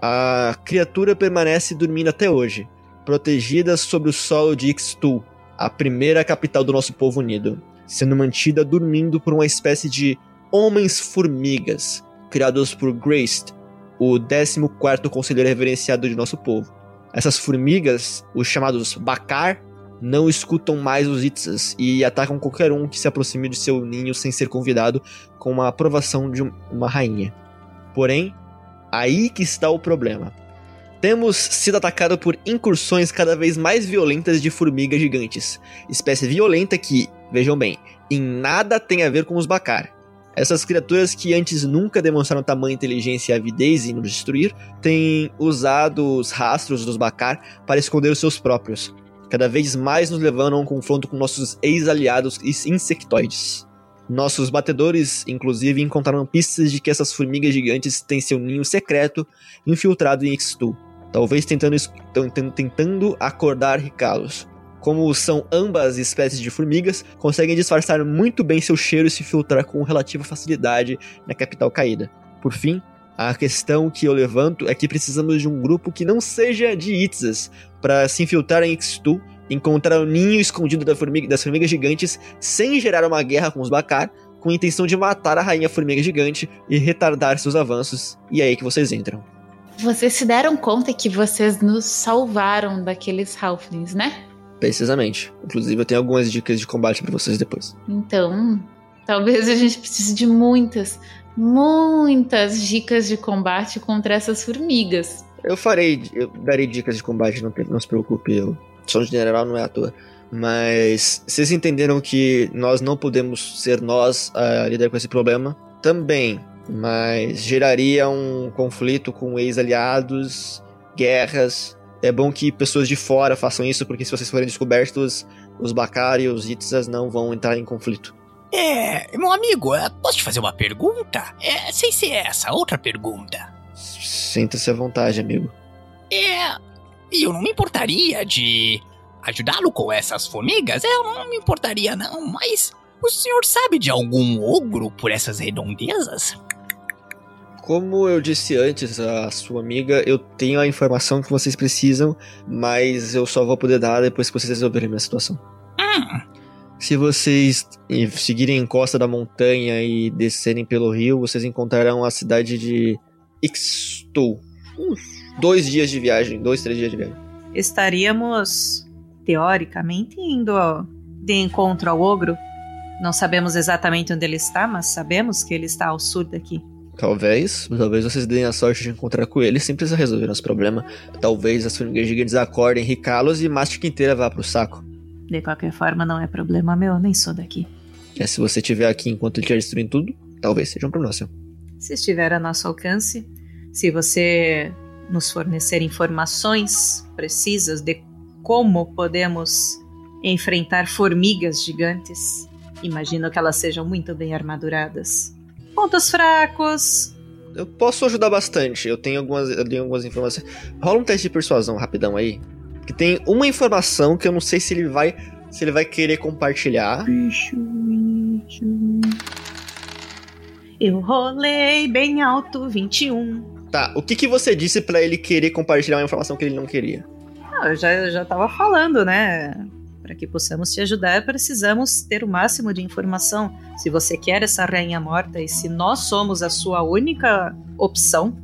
A criatura permanece dormindo até hoje, protegida sobre o solo de Ixtu, a primeira capital do nosso povo unido, sendo mantida dormindo por uma espécie de homens-formigas, criados por Graced, o 14º conselheiro reverenciado de nosso povo. Essas formigas, os chamados Bakar, não escutam mais os Itzas e atacam qualquer um que se aproxime de seu ninho sem ser convidado com uma aprovação de uma rainha. Porém, aí que está o problema. Temos sido atacados por incursões cada vez mais violentas de formigas gigantes, espécie violenta que, vejam bem, em nada tem a ver com os Bakar. Essas criaturas que antes nunca demonstraram tamanha inteligência e avidez em nos destruir, têm usado os rastros dos Bakar para esconder os seus próprios, cada vez mais nos levando a um confronto com nossos ex-aliados insectoides. Nossos batedores, inclusive, encontraram pistas de que essas formigas gigantes têm seu ninho secreto infiltrado em Ixtu, talvez tentando, tentando acordar Ricalos. Como são ambas espécies de formigas, conseguem disfarçar muito bem seu cheiro e se filtrar com relativa facilidade na capital caída. Por fim, a questão que eu levanto é que precisamos de um grupo que não seja de Itzas para se infiltrar em Ixtu, encontrar o ninho escondido da formiga, das formigas gigantes sem gerar uma guerra com os Bakar, com a intenção de matar a rainha formiga gigante e retardar seus avanços. E é aí que vocês entram. Vocês se deram conta que vocês nos salvaram daqueles Halflings, né? Precisamente. Inclusive, eu tenho algumas dicas de combate para vocês depois. Então, talvez a gente precise de muitas, muitas dicas de combate contra essas formigas. Eu farei, eu darei dicas de combate, não, não se preocupe, eu sou um general, não é à toa. Mas vocês entenderam que nós não podemos ser nós a lidar com esse problema? Também, mas geraria um conflito com ex-aliados, guerras. É bom que pessoas de fora façam isso, porque se vocês forem descobertos, os Bakari e os Itzas não vão entrar em conflito. É, meu amigo, posso te fazer uma pergunta? É, sem ser essa, outra pergunta. Sinta-se à vontade, amigo. É, eu não me importaria de ajudá-lo com essas formigas, eu não me importaria não, mas o senhor sabe de algum ogro por essas redondezas? Como eu disse antes a sua amiga, eu tenho a informação que vocês precisam, mas eu só vou poder dar depois que vocês resolverem a minha situação. Hum, Se vocês seguirem a encosta da montanha e descerem pelo rio, vocês encontrarão a cidade de Ixtu. Uns dois dias de viagem, dois, três dias de viagem. Estaríamos, teoricamente, indo ao- de encontro ao ogro. Não sabemos exatamente onde ele está, mas sabemos que ele está ao sul daqui. Talvez, talvez vocês deem a sorte de encontrar com ele sem precisar resolver nosso problema. Talvez as formigas gigantes acordem, ricalos e Mastic inteira vá pro saco. De qualquer forma, não é problema meu, nem sou daqui. É, se você estiver aqui enquanto ele estiver destruindo tudo, talvez seja um problema seu. Se estiver a nosso alcance, se você nos fornecer informações precisas de como podemos enfrentar formigas gigantes, imagino que elas sejam muito bem armaduradas. Pontos fracos. Eu posso ajudar bastante. Eu tenho algumas, eu tenho algumas informações. Rola um teste de persuasão rapidão aí. Que tem uma informação que eu não sei se ele vai. Se ele vai querer compartilhar. Eu rolei bem alto 21. Tá, o que, que você disse pra ele querer compartilhar uma informação que ele não queria? Ah, eu já, eu já tava falando, né? Para que possamos te ajudar, precisamos ter o máximo de informação. Se você quer essa rainha morta e se nós somos a sua única opção,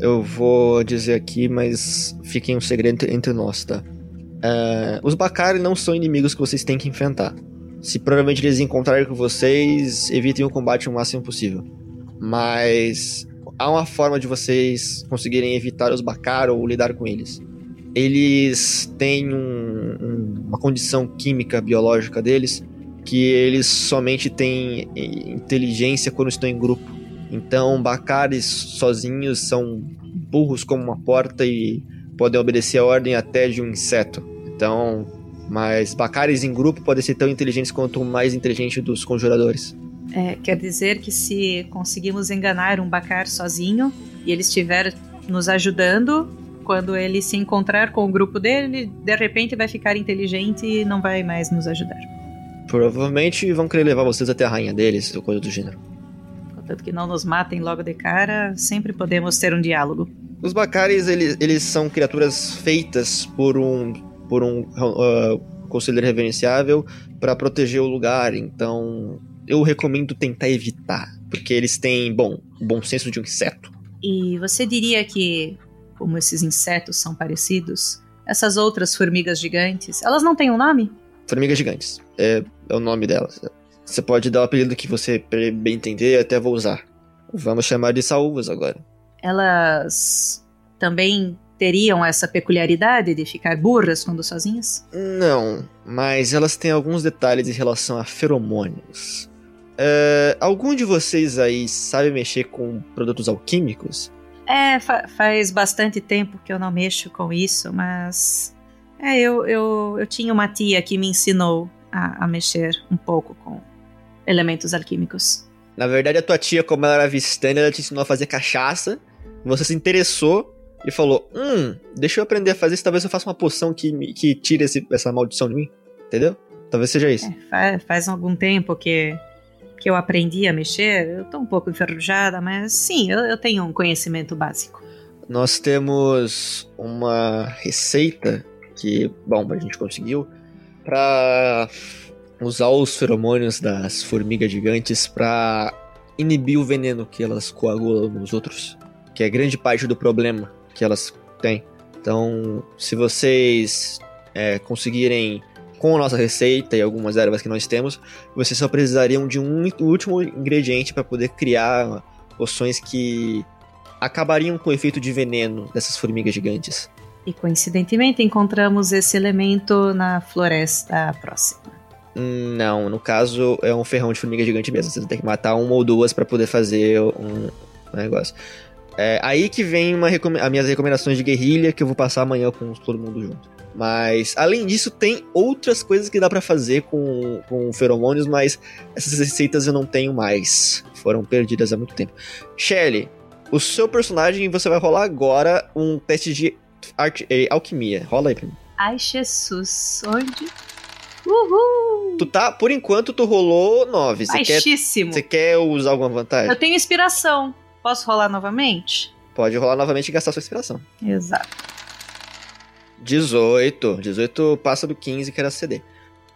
Eu vou dizer aqui, mas fiquem um segredo entre- nós, tá? É, os Bakari não são inimigos que vocês têm que enfrentar. Se provavelmente eles encontrarem com vocês, evitem o combate o máximo possível. Mas há uma forma de vocês conseguirem evitar os Bakar ou lidar com eles. Eles têm um- um- uma condição química, biológica deles, que eles somente têm eh, inteligência quando estão em grupo. Então, Bacares sozinhos são burros como uma porta e podem obedecer a ordem até de um inseto. Então, mas Bacares em grupo podem ser tão inteligentes quanto o mais inteligente dos conjuradores. é, quer dizer que se conseguimos enganar um Bacar sozinho e ele estiver nos ajudando, quando ele se encontrar com o grupo dele, de repente vai ficar inteligente e não vai mais nos ajudar. Provavelmente vão querer levar vocês até a rainha deles, ou coisa do gênero. Contanto que não nos matem logo de cara, sempre podemos ter um diálogo. Os Bacares, eles, eles são criaturas feitas por um, por um ah, conselheiro reverenciável para proteger o lugar. Então, eu recomendo tentar evitar, porque eles têm, bom, o bom senso de um inseto. E você diria que, como esses insetos são parecidos, essas outras formigas gigantes, elas não têm um nome? Formigas gigantes. É, é o nome delas. Você pode dar o apelido que você bem entender, até vou usar. Vamos chamar de saúvas agora. Elas também teriam essa peculiaridade de ficar burras quando sozinhas? Não, mas elas têm alguns detalhes em relação a feromônios. É, algum de vocês aí sabe mexer com produtos alquímicos? É, fa- faz bastante tempo que eu não mexo com isso, mas. É, eu, eu, eu tinha uma tia que me ensinou a, a mexer um pouco com elementos alquímicos. Na verdade, a tua tia, como ela era vistana, ela te ensinou a fazer cachaça. Você se interessou e falou: Hum, deixa eu aprender a fazer isso. Talvez eu faça uma poção que, me- que tire esse- essa maldição de mim. Entendeu? Talvez seja isso. Fa- faz algum tempo que, que eu aprendi a mexer. Eu tô um pouco enferrujada, mas sim, eu, eu tenho um conhecimento básico. Nós temos uma receita que, bom, a gente conseguiu pra usar os feromônios das formigas gigantes pra inibir o veneno que elas coagulam nos outros, que é grande parte do problema que elas têm. Então, se vocês é, conseguirem com a nossa receita e algumas ervas que nós temos, vocês só precisariam de um último ingrediente para poder criar poções que acabariam com o efeito de veneno dessas formigas gigantes. E coincidentemente encontramos esse elemento na floresta próxima. Não, no caso é um ferrão de formiga gigante mesmo. Você tem que matar uma ou duas para poder fazer um, um negócio. É aí que vem uma recome- as minhas recomendações de guerrilha que eu vou passar amanhã com todo mundo junto. Mas além disso, tem outras coisas que dá pra fazer com, com feromônios, mas essas receitas eu não tenho mais. Foram perdidas há muito tempo. Shelly, o seu personagem você vai rolar agora um teste de arte, eh, alquimia. Rola aí pra mim. Ai, Jesus, onde? Uhul! Tu tá, por enquanto, tu rolou 9. Você quer, Baixíssimo. você quer usar alguma vantagem? Eu tenho inspiração. Posso rolar novamente? Pode rolar novamente e gastar sua inspiração. Exato. 18. 18 passa do 15 que era CD.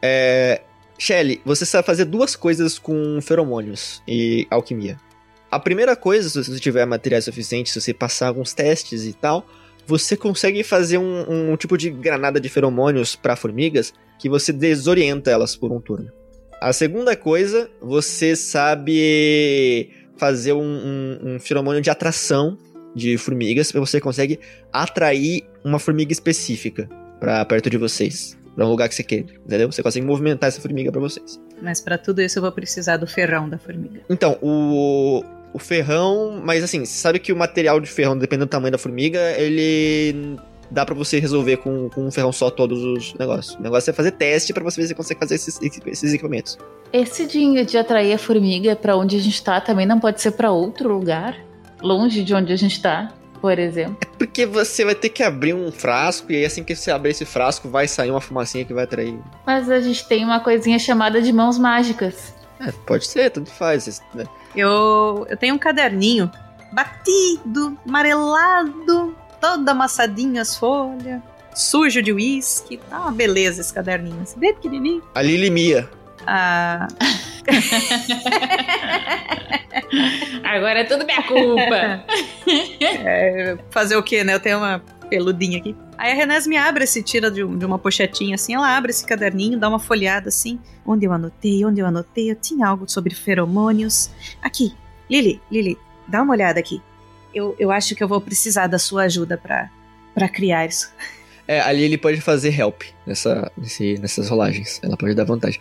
É. Shelly, você sabe fazer duas coisas com feromônios e alquimia. A primeira coisa, se você tiver materiais suficientes, se você passar alguns testes e tal, você consegue fazer um, um tipo de granada de feromônios para formigas que você desorienta elas por um turno. A segunda coisa, você sabe fazer um, um, um feromônio de atração de formigas, você consegue atrair uma formiga específica pra perto de vocês. Pra um lugar que você quer, entendeu? Você consegue movimentar essa formiga pra vocês. Mas pra tudo isso eu vou precisar do ferrão da formiga. Então, o, o ferrão. Mas assim, você sabe que o material de ferrão, dependendo do tamanho da formiga, ele. Dá pra você resolver com, com um ferrão só todos os negócios. O negócio é fazer teste pra você ver se você consegue fazer esses, esses equipamentos. Esse de, de atrair a formiga pra onde a gente tá também não pode ser pra outro lugar? Longe de onde a gente tá, por exemplo. Porque você vai ter que abrir um frasco, e aí assim que você abrir esse frasco, vai sair uma fumacinha que vai atrair. Mas a gente tem uma coisinha chamada de mãos mágicas. É, pode ser, tanto faz. Né? Eu, eu tenho um caderninho batido, amarelado, todo amassadinho as folhas, sujo de uísque. Tá uma beleza esse caderninho, assim, bem pequenininho. A Lili Mia. Ah, Agora é tudo minha culpa. é, fazer o quê, né? Eu tenho uma peludinha aqui. Aí a Renés me abre esse, tira de, um- de uma pochetinha assim, ela abre esse caderninho, dá uma folhada assim, onde eu anotei, onde eu anotei, eu tinha algo sobre feromônios. Aqui, Lili, Lili, dá uma olhada aqui. Eu, eu acho que eu vou precisar da sua ajuda pra, pra criar isso. É, ali ele pode fazer help nessa, nesse- nessas rolagens. Ela pode dar vantagem.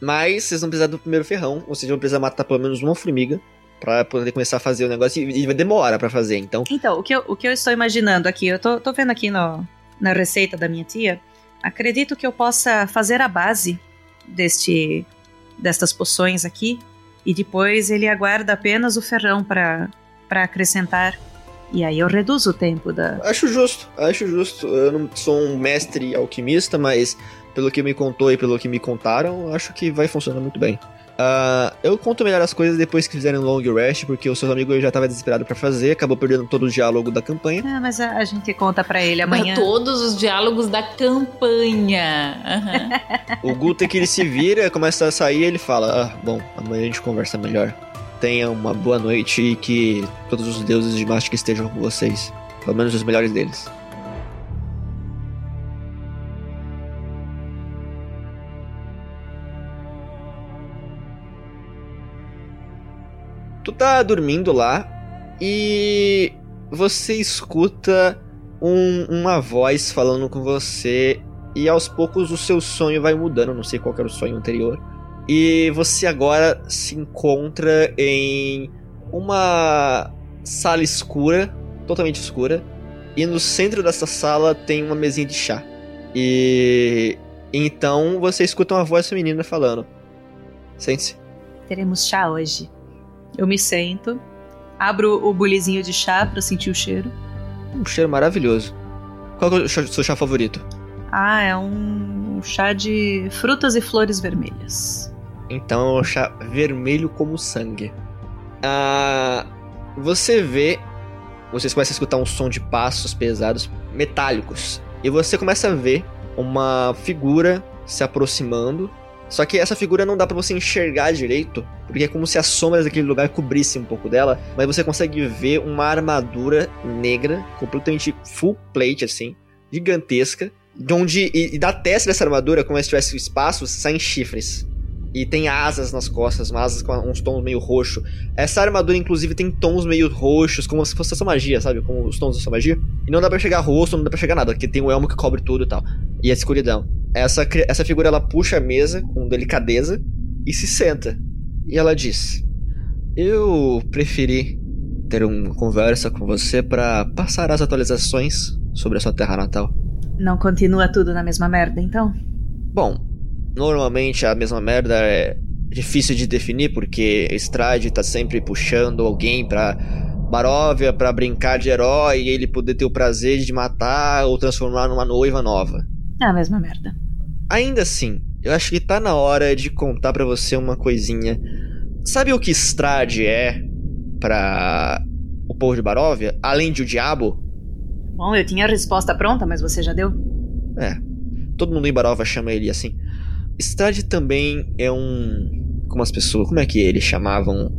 Mas vocês vão precisar do primeiro ferrão. Ou seja, vão precisar matar pelo menos uma formiga pra poder começar a fazer o negócio. E, e demora pra fazer. Então, Então, o que eu, o que eu estou imaginando aqui, eu tô, tô vendo aqui no, na receita da minha tia, acredito que eu possa fazer a base deste destas poções aqui e depois ele aguarda apenas o ferrão para para acrescentar e aí eu reduzo o tempo da acho justo. Acho justo. Eu não sou um mestre alquimista, mas pelo que me contou e pelo que me contaram, acho que vai funcionar muito bem. Ah, eu conto melhor as coisas depois que fizerem um long rest, porque o seu amigo já estava desesperado pra fazer, acabou perdendo todo o diálogo da campanha. Ah, mas a, a gente conta pra ele amanhã. Todos os diálogos da campanha. Aham. O Guta que ele se vira, começa a sair, ele fala: Ah, bom, amanhã a gente conversa melhor. Tenha uma boa noite e que todos os deuses de Mastic estejam com vocês. Pelo menos os melhores deles. Tu tá dormindo lá e você escuta um- uma voz falando com você e aos poucos o seu sonho vai mudando, não sei qual era o sonho anterior. E você agora se encontra em uma sala escura, totalmente escura, e no centro dessa sala tem uma mesinha de chá. E então você escuta uma voz feminina falando: Sente-se. Teremos chá hoje. Eu me sento, abro o bulizinho de chá pra sentir o cheiro. Um cheiro maravilhoso. Qual é o seu chá favorito? Ah, é um chá de frutas e flores vermelhas. Então um chá vermelho como sangue. Ah, você vê. Vocês começam a escutar um som de passos pesados, metálicos. E você começa a ver uma figura se aproximando. Só que essa figura não dá pra você enxergar direito, porque é como se as sombras daquele lugar cobrissem um pouco dela, mas você consegue ver uma armadura negra, completamente full plate assim, gigantesca, de onde e, e da testa dessa armadura, como se tivesse espaços, saem chifres. E tem asas nas costas, umas asas com uns tons meio roxo. Essa armadura, inclusive, tem tons meio roxos, como se fosse a sua magia, sabe? Como os tons da sua magia. E não dá pra chegar rosto, não dá pra chegar nada, porque tem o elmo que cobre tudo e tal. E a escuridão. Essa, essa figura, ela puxa a mesa com delicadeza e se senta. E ela diz: Eu preferi ter uma conversa com você para passar as atualizações sobre a sua terra natal. Não continua tudo na mesma merda, então? Bom, normalmente a mesma merda é difícil de definir porque Strade tá sempre puxando alguém pra Baróvia pra brincar de herói e ele poder ter o prazer de matar ou transformar numa noiva nova. É a mesma merda. Ainda assim, eu acho que tá na hora de contar pra você uma coisinha. Sabe o que Strade é pra o povo de Baróvia, além de o diabo? Bom, eu tinha a resposta pronta, mas você já deu? É. Todo mundo em Barova chama ele assim. Strade também é um. Como as pessoas. Como é que eles chamavam?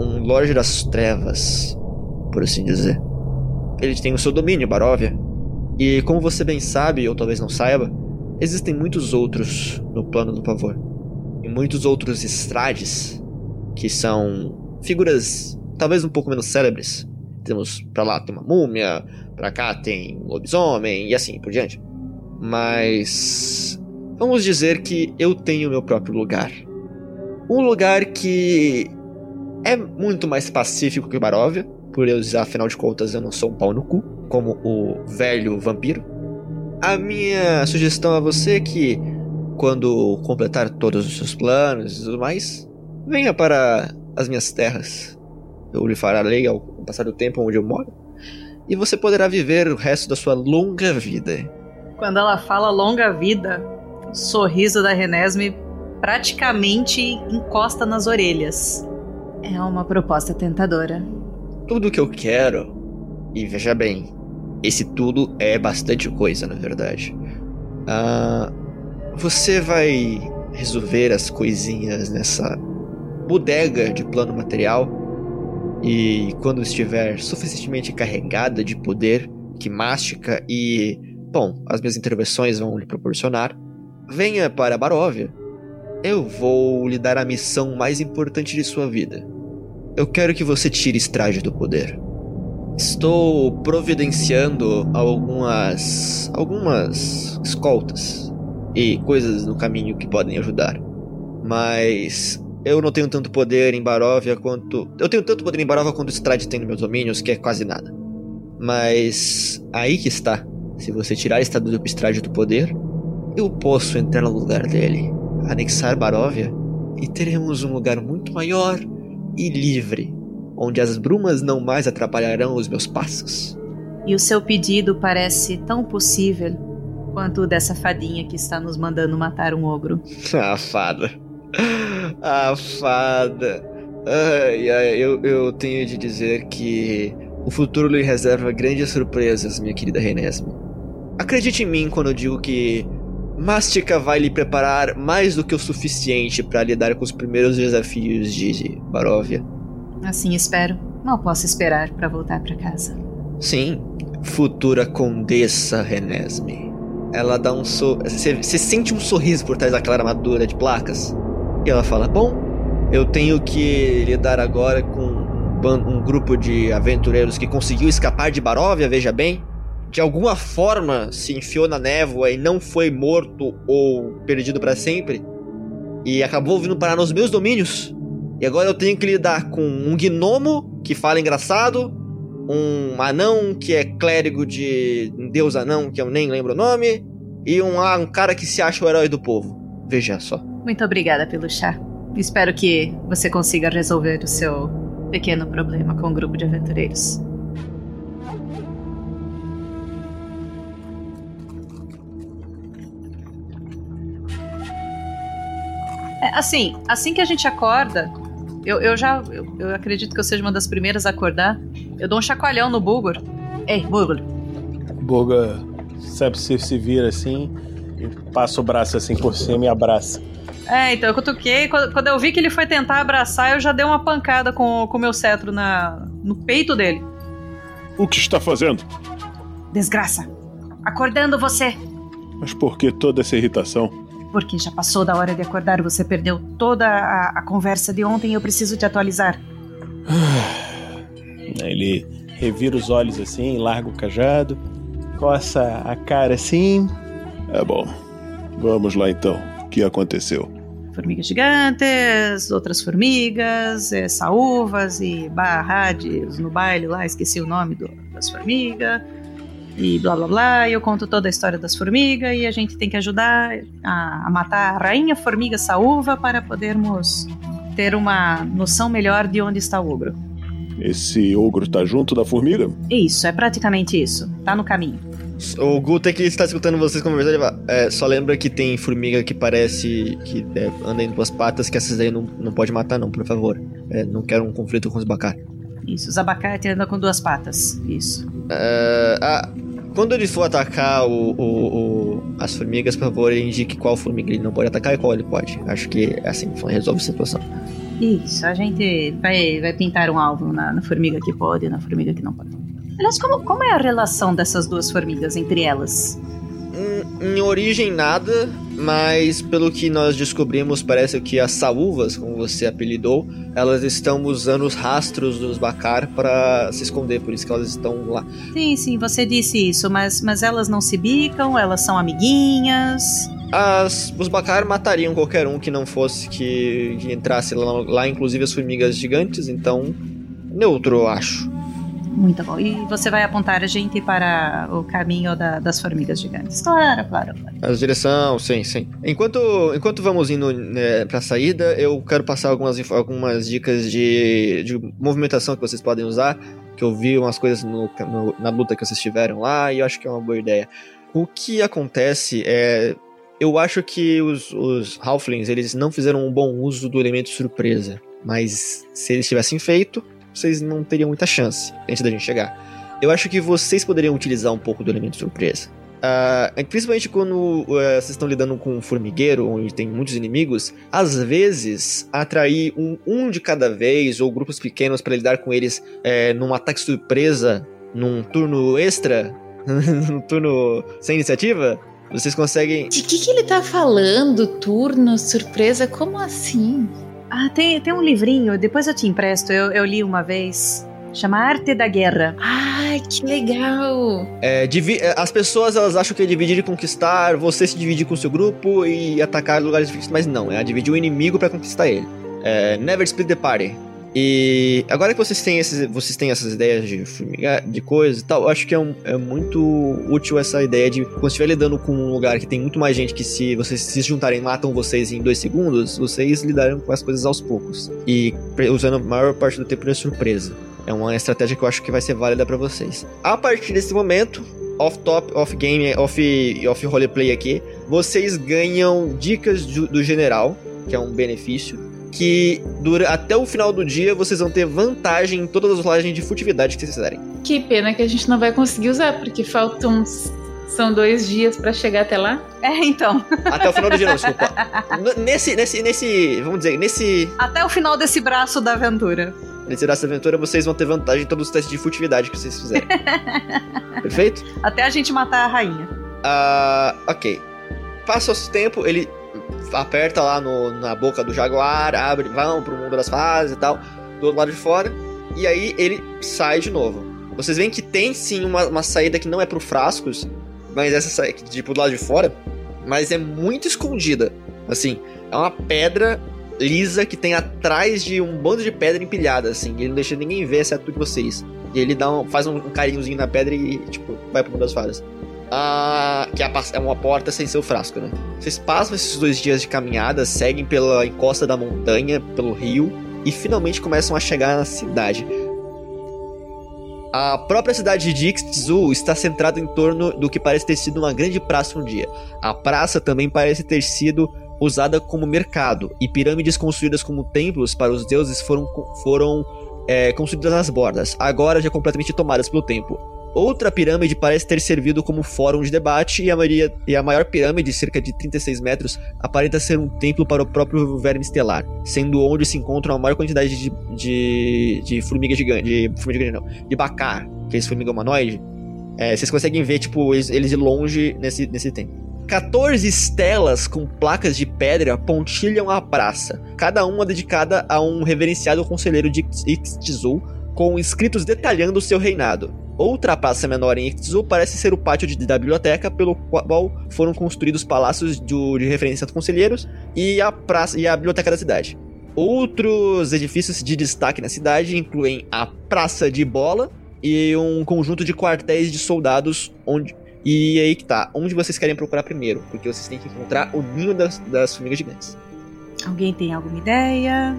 Um Lorde das Trevas, por assim dizer. Ele tem o seu domínio, Baróvia. E como você bem sabe, ou talvez não saiba, existem muitos outros no plano do pavor. E muitos outros Strades, que são figuras talvez um pouco menos célebres. Temos pra lá tem uma múmia, pra cá tem um lobisomem e assim por diante. Mas vamos dizer que eu tenho meu próprio lugar. Um lugar que é muito mais pacífico que Baróvia, por eu afinal de contas, eu não sou um pau no cu, como o velho vampiro. A minha sugestão a você é que, quando completar todos os seus planos e tudo mais, venha para as minhas terras. Eu lhe farei ao passar do tempo onde eu moro, e você poderá viver o resto da sua longa vida. Quando ela fala longa vida, sorriso da Renesme praticamente encosta nas orelhas. É uma proposta tentadora. Tudo que eu quero, e veja bem, esse tudo é bastante coisa, na verdade. Ah, você vai resolver as coisinhas nessa bodega de plano material e quando estiver suficientemente carregada de poder que mástica e, bom, as minhas intervenções vão lhe proporcionar, venha para Baróvia. Eu vou lhe dar a missão mais importante de sua vida. Eu quero que você tire Estrade do poder. Estou providenciando algumas algumas escoltas e coisas no caminho que podem ajudar. Mas eu não tenho tanto poder em Baróvia quanto. Eu tenho tanto poder em Baróvia quanto Strade tem nos meus domínios, que é quase nada. Mas aí que está. Se você tirar Estado do Strade do poder, eu posso entrar no lugar dele, anexar Baróvia, e teremos um lugar muito maior e livre, onde as brumas não mais atrapalharão os meus passos. E o seu pedido parece tão possível quanto o dessa fadinha que está nos mandando matar um ogro. A fada. A fada. Ai, ai, eu, eu tenho de dizer que o futuro lhe reserva grandes surpresas, minha querida Renesme. Acredite em mim quando eu digo que Mástica vai lhe preparar mais do que o suficiente para lidar com os primeiros desafios de Baróvia. Assim espero. Mal posso esperar para voltar para casa. Sim, futura Condessa Renesme. Ela dá um so... Você sente um sorriso por trás daquela armadura de placas. E ela fala: Bom, eu tenho que lidar agora com um, um grupo de aventureiros que conseguiu escapar de Baróvia, veja bem. De alguma forma se enfiou na névoa e não foi morto ou perdido para sempre. E acabou vindo parar nos meus domínios. E agora eu tenho que lidar com um gnomo que fala engraçado, um anão que é clérigo de um deus anão que eu nem lembro o nome, e um, ah, um cara que se acha o herói do povo. Veja só. Muito obrigada pelo chá. Espero que você consiga resolver o seu pequeno problema com o grupo de aventureiros. Assim, assim que a gente acorda, eu, eu já. Eu, eu acredito que eu seja uma das primeiras a acordar. Eu dou um chacoalhão no Bulgur. Ei, Bulgur. Boga sabe se se vira assim e passa o braço assim por cima e abraça. É, então eu cutuquei. Quando, quando eu vi que ele foi tentar abraçar, eu já dei uma pancada com o meu cetro na, no peito dele. O que está fazendo? Desgraça. Acordando você. Mas por que toda essa irritação? Porque já passou da hora de acordar, você perdeu toda a, a conversa de ontem e eu preciso te atualizar. Ele revira os olhos assim, larga o cajado, coça a cara assim. É bom. Vamos lá então. O que aconteceu? Formigas gigantes, outras formigas, é, saúvas e barrades no baile lá, esqueci o nome do- das formigas. E blá blá blá, e eu conto toda a história das formigas e a gente tem que ajudar a, a matar a rainha formiga saúva para podermos ter uma noção melhor de onde está o ogro. Esse ogro tá junto da formiga? Isso, é praticamente isso. Tá no caminho. O Guta que está escutando vocês conversando, ele fala, é, só lembra que tem formiga que parece que é, anda em duas patas, que essas aí não, não pode matar não, por favor. É, não quero um conflito com os abacate. Isso, os abacates andam com duas patas. Isso. É, ah, quando ele for atacar o, o- o- as formigas, por favor, indique qual formiga ele não pode atacar e qual ele pode. Acho que é assim resolve a situação. Isso, a gente vai, vai pintar um alvo na, na formiga que pode e na formiga que não pode. Aliás, como, como é a relação dessas duas formigas entre elas? Em, em origem, nada, mas pelo que nós descobrimos, parece que as saúvas, como você apelidou, elas estão usando os rastros dos Bakar para se esconder, por isso que elas estão lá. Sim, sim, você disse isso, mas, mas elas não se bicam, elas são amiguinhas. As, os Bakar matariam qualquer um que não fosse que, que entrasse lá, lá, inclusive as formigas gigantes, então neutro, eu acho. Muito bom. E você vai apontar a gente para o caminho da, das formigas gigantes. Claro, claro, claro. A direção, sim, sim. Enquanto, enquanto vamos indo né, para a saída, eu quero passar algumas, algumas dicas de, de movimentação que vocês podem usar. Que eu vi umas coisas no, no, na luta que vocês tiveram lá e eu acho que é uma boa ideia. O que acontece é. Eu acho que os, os Halflings, eles não fizeram um bom uso do elemento surpresa. Mas se eles tivessem feito, vocês não teriam muita chance antes da gente chegar. Eu acho que vocês poderiam utilizar um pouco do elemento surpresa. Uh, principalmente quando uh, vocês estão lidando com um formigueiro, onde tem muitos inimigos, às vezes atrair um, um de cada vez ou grupos pequenos para lidar com eles é, num ataque surpresa, num turno extra, num turno sem iniciativa, vocês conseguem. De que, que ele tá falando? Turno, surpresa? Como assim? Ah, tem, tem um livrinho, depois eu te empresto, eu, eu li uma vez. Chama Arte da Guerra. Ai, que legal! É, as pessoas elas acham que é dividir e conquistar, você se dividir com seu grupo e atacar lugares diferentes, mas não, é dividir o inimigo para conquistar ele. É, never split the party. E agora que vocês têm, esses, vocês têm essas ideias de formigar, de coisas e tal, acho que é, um, é, muito útil essa ideia de quando estiver lidando com um lugar que tem muito mais gente que se vocês se juntarem matam vocês em dois segundos, vocês lidarem com as coisas aos poucos. E usando a maior parte do tempo de surpresa. É uma estratégia que eu acho que vai ser válida para vocês. A partir desse momento, off top, off game, off, off roleplay aqui, vocês ganham dicas do, do general, que é um benefício que dura até o final do dia vocês vão ter vantagem em todas as rolagens de furtividade que vocês fizerem. Que pena que a gente não vai conseguir usar, porque faltam são dois dias para chegar até lá? É, então. Até o final do dia, não, desculpa. Nesse, nesse, nesse, vamos dizer, nesse... Até o final desse braço da aventura. Nesse braço da aventura, vocês vão ter vantagem em todos os testes de furtividade que vocês fizerem. Perfeito? Até a gente matar a rainha. Ah, uh, ok. Passa o tempo, ele aperta lá no, na boca do jaguar, abre, vão pro mundo das fases e tal, do outro lado de fora, e aí ele sai de novo. Vocês veem que tem sim uma, uma saída que não é pro frascos, mas essa saída, tipo, do lado de fora, mas é muito escondida. Assim, é uma pedra lisa que tem atrás de um bando de pedra empilhada, assim, ele não deixa ninguém ver, exceto vocês. E ele dá um, faz um, um carinhozinho na pedra e, tipo, vai pro mundo das fases ah, que é, é uma porta sem seu frasco, né? Vocês passam esses dois dias de caminhada, seguem pela encosta da montanha, pelo rio, e finalmente começam a chegar na cidade. A própria cidade de Ixtzu está centrada em torno do que parece ter sido uma grande praça um dia. A praça também parece ter sido usada como mercado, e pirâmides construídas como templos para os deuses foram, foram é, construídas nas bordas, agora já completamente tomadas pelo tempo. Outra pirâmide parece ter servido como fórum de debate e a, maioria, e a maior pirâmide, cerca de 36 metros, aparenta ser um templo para o próprio verme estelar, sendo onde se encontra a maior quantidade de, de, de formiga gigante, de formiga gigante não, de bacar, que é esse formiga humanoide. É, vocês conseguem ver, tipo, eles, eles de longe nesse, nesse templo. 14 estelas com placas de pedra pontilham a praça, cada uma dedicada a um reverenciado conselheiro de Ixtizu, com escritos detalhando seu reinado. Outra praça menor em Ixtzu parece ser o pátio de, da biblioteca, pelo qual foram construídos palácios de, de referência dos conselheiros e a, praça, e a biblioteca da cidade. Outros edifícios de destaque na cidade incluem a Praça de Bola e um conjunto de quartéis de soldados onde e aí que tá, onde vocês querem procurar primeiro? Porque vocês têm que encontrar o ninho das, das formigas gigantes. Alguém tem alguma ideia?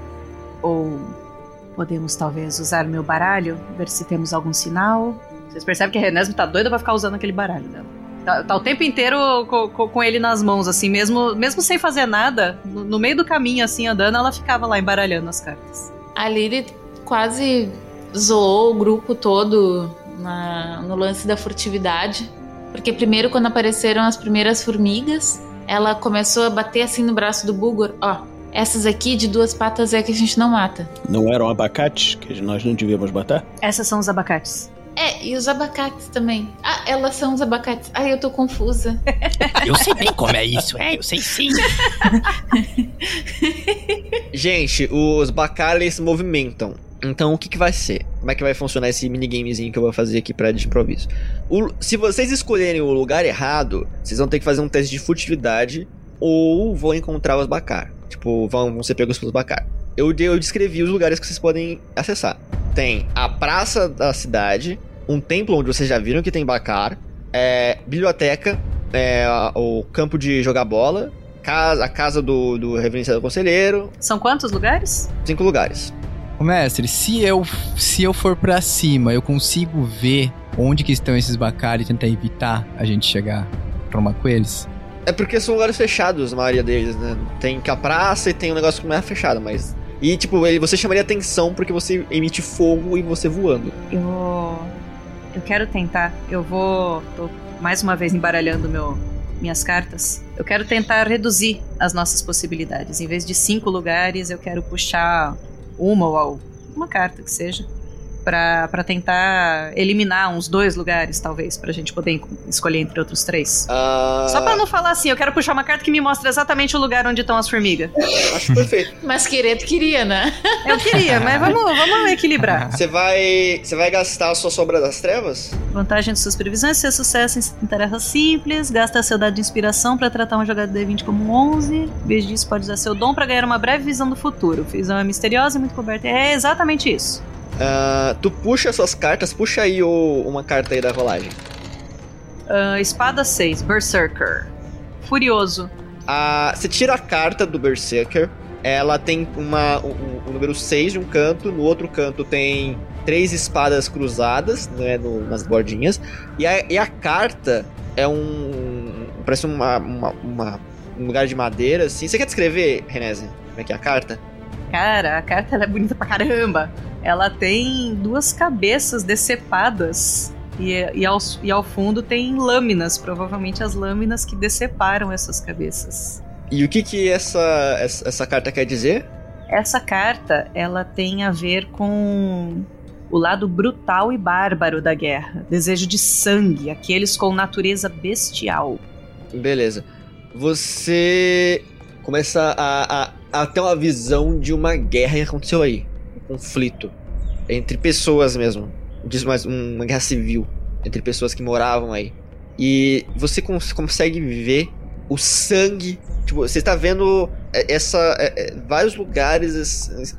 Ou podemos talvez usar o meu baralho, ver se temos algum sinal? Vocês percebem que a Renesme tá doida pra ficar usando aquele baralho dela. Tá, tá o tempo inteiro com, com, com, ele nas mãos, assim, mesmo, mesmo sem fazer nada, no, no, meio do caminho, assim, andando, ela ficava lá embaralhando as cartas. A Lily quase zoou o grupo todo na, no lance da furtividade. Porque primeiro, quando apareceram as primeiras formigas, ela começou a bater assim no braço do Bulgor. Ó, essas aqui de duas patas é que a gente não mata. Não eram abacates que nós não devíamos matar? Essas são os abacates. É, e os abacates também. Ah, elas são os abacates. Ai, eu tô confusa. Eu sei bem como é isso, é, eu sei sim. Gente, os bacares se movimentam. Então, o que, que vai ser? Como é que vai funcionar esse minigamezinho que eu vou fazer aqui pra de improviso? O- se vocês escolherem o lugar errado, vocês vão ter que fazer um teste de furtividade ou vão encontrar os bacar. Tipo, vão, vão ser pegos pelos bacar. Eu, eu descrevi os lugares que vocês podem acessar. Tem a praça da cidade, um templo onde vocês já viram que tem bacar, é, biblioteca, é, o campo de jogar bola, casa, a casa do, do reverenciado conselheiro, São quantos lugares? cinco lugares. Ô, mestre, se eu, se eu for pra cima, eu consigo ver onde que estão esses bacares e tentar evitar a gente chegar pra uma com eles? É porque são lugares fechados, a maioria deles, né? Tem que a praça e tem um negócio que não é fechado, mas. E tipo, ele, você chamaria atenção porque você emite fogo e você voando. Eu. Eu quero tentar. Eu vou. Tô mais uma vez embaralhando meu, minhas cartas. Eu quero tentar reduzir as nossas possibilidades. Em vez de cinco lugares, eu quero puxar uma ou uma carta que seja. Pra, pra tentar eliminar uns dois lugares, talvez, pra gente poder escolher entre outros três. Ah, Só pra não falar assim, eu quero puxar uma carta que me mostra exatamente o lugar onde estão as formigas. Acho perfeito. Mas querer tu queria, né? Eu queria, mas vamos, vamos equilibrar. Você vai. Você vai gastar a sua sombra das trevas? Vantagem de suas previsões, ser sucesso em tarefas simples, gasta seu dado de inspiração pra tratar uma jogada de D20 como um 11. Em vez disso, pode usar seu dom pra ganhar uma breve visão do futuro. Visão é misteriosa e muito coberta. É exatamente isso. Ah, tu puxa suas cartas, puxa aí o- uma carta aí da rolagem. Ah, espada 6, Berserker. Furioso. Você tira a carta do Berserker. Ela tem uma, o, o- o número 6 de um canto, no outro canto tem três espadas cruzadas né, no- nas bordinhas. E a, e a carta é um. Parece uma, uma- uma- um lugar de madeira assim. Você quer descrever, Renese? Como é que é a carta? Cara, a carta é bonita pra caramba. Ela tem duas cabeças decepadas. E, e, ao, e ao fundo tem lâminas, provavelmente as lâminas que deceparam essas cabeças. E o que que essa, essa, carta quer dizer? Essa carta, ela tem a ver com o lado brutal e bárbaro da guerra, desejo de sangue, aqueles com natureza bestial. Beleza. Você começa a, a, a ter uma visão de uma guerra que aconteceu aí. Conflito. Entre pessoas mesmo. Diz mais uma guerra civil. Entre pessoas que moravam aí. E você cons- consegue ver o sangue. Tipo, você está vendo é, essa. é, é, vários lugares. es- es-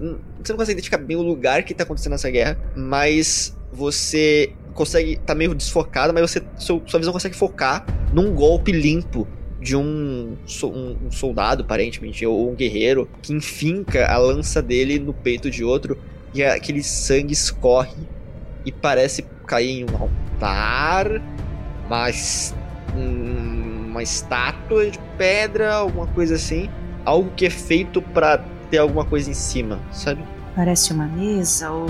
Você não consegue identificar bem o lugar que tá acontecendo essa guerra. Mas você consegue. tá meio desfocado, mas você. sua visão consegue focar num golpe limpo de um, um- soldado, aparentemente, ou um guerreiro, que enfinca a lança dele no peito de outro e aquele sangue escorre e parece cair em um altar, mas um- uma estátua de pedra, alguma coisa assim, algo que é feito pra ter alguma coisa em cima, sabe? Parece uma mesa, ou.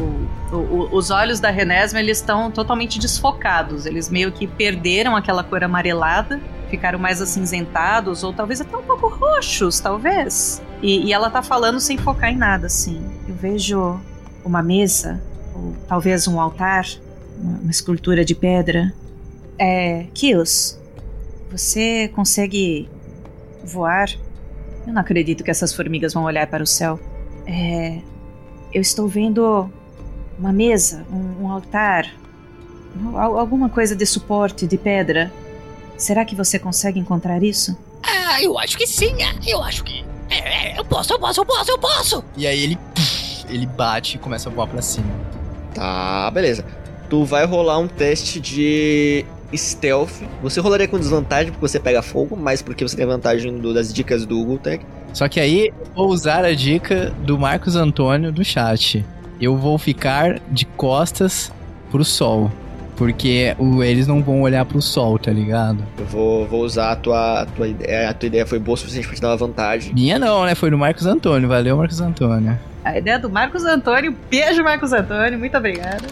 os olhos da Renesma eles estão totalmente desfocados. Eles meio que perderam aquela cor amarelada, ficaram mais acinzentados, ou talvez até um pouco roxos, talvez. E, e ela tá falando sem focar em nada, assim. Eu vejo uma mesa, ou talvez um altar, uma, uma escultura de pedra. É. Kios, você consegue voar? Eu não acredito que essas formigas vão olhar para o céu. É. Eu estou vendo uma mesa, um, um altar, al- alguma coisa de suporte de pedra. Será que você consegue encontrar isso? Ah, eu acho que sim, ah, eu acho que. É, é, eu posso, eu posso, eu posso, eu posso! E aí ele, ele bate e começa a voar pra cima. Tá, beleza. Tu vai rolar um teste de stealth. Você rolaria com desvantagem porque você pega fogo, mas porque você tem vantagem do- das dicas do Google Tech. Só que aí eu vou usar a dica do Marcos Antônio do chat. Eu vou ficar de costas pro sol. Porque o- eles não vão olhar pro sol, tá ligado? Eu vou, vou usar a tua, a tua ideia. A tua ideia foi boa o suficiente pra te dar uma vantagem. Minha não, né? Foi do Marcos Antônio. Valeu, Marcos Antônio. A ideia do Marcos Antônio. Beijo, Marcos Antônio. Muito obrigada.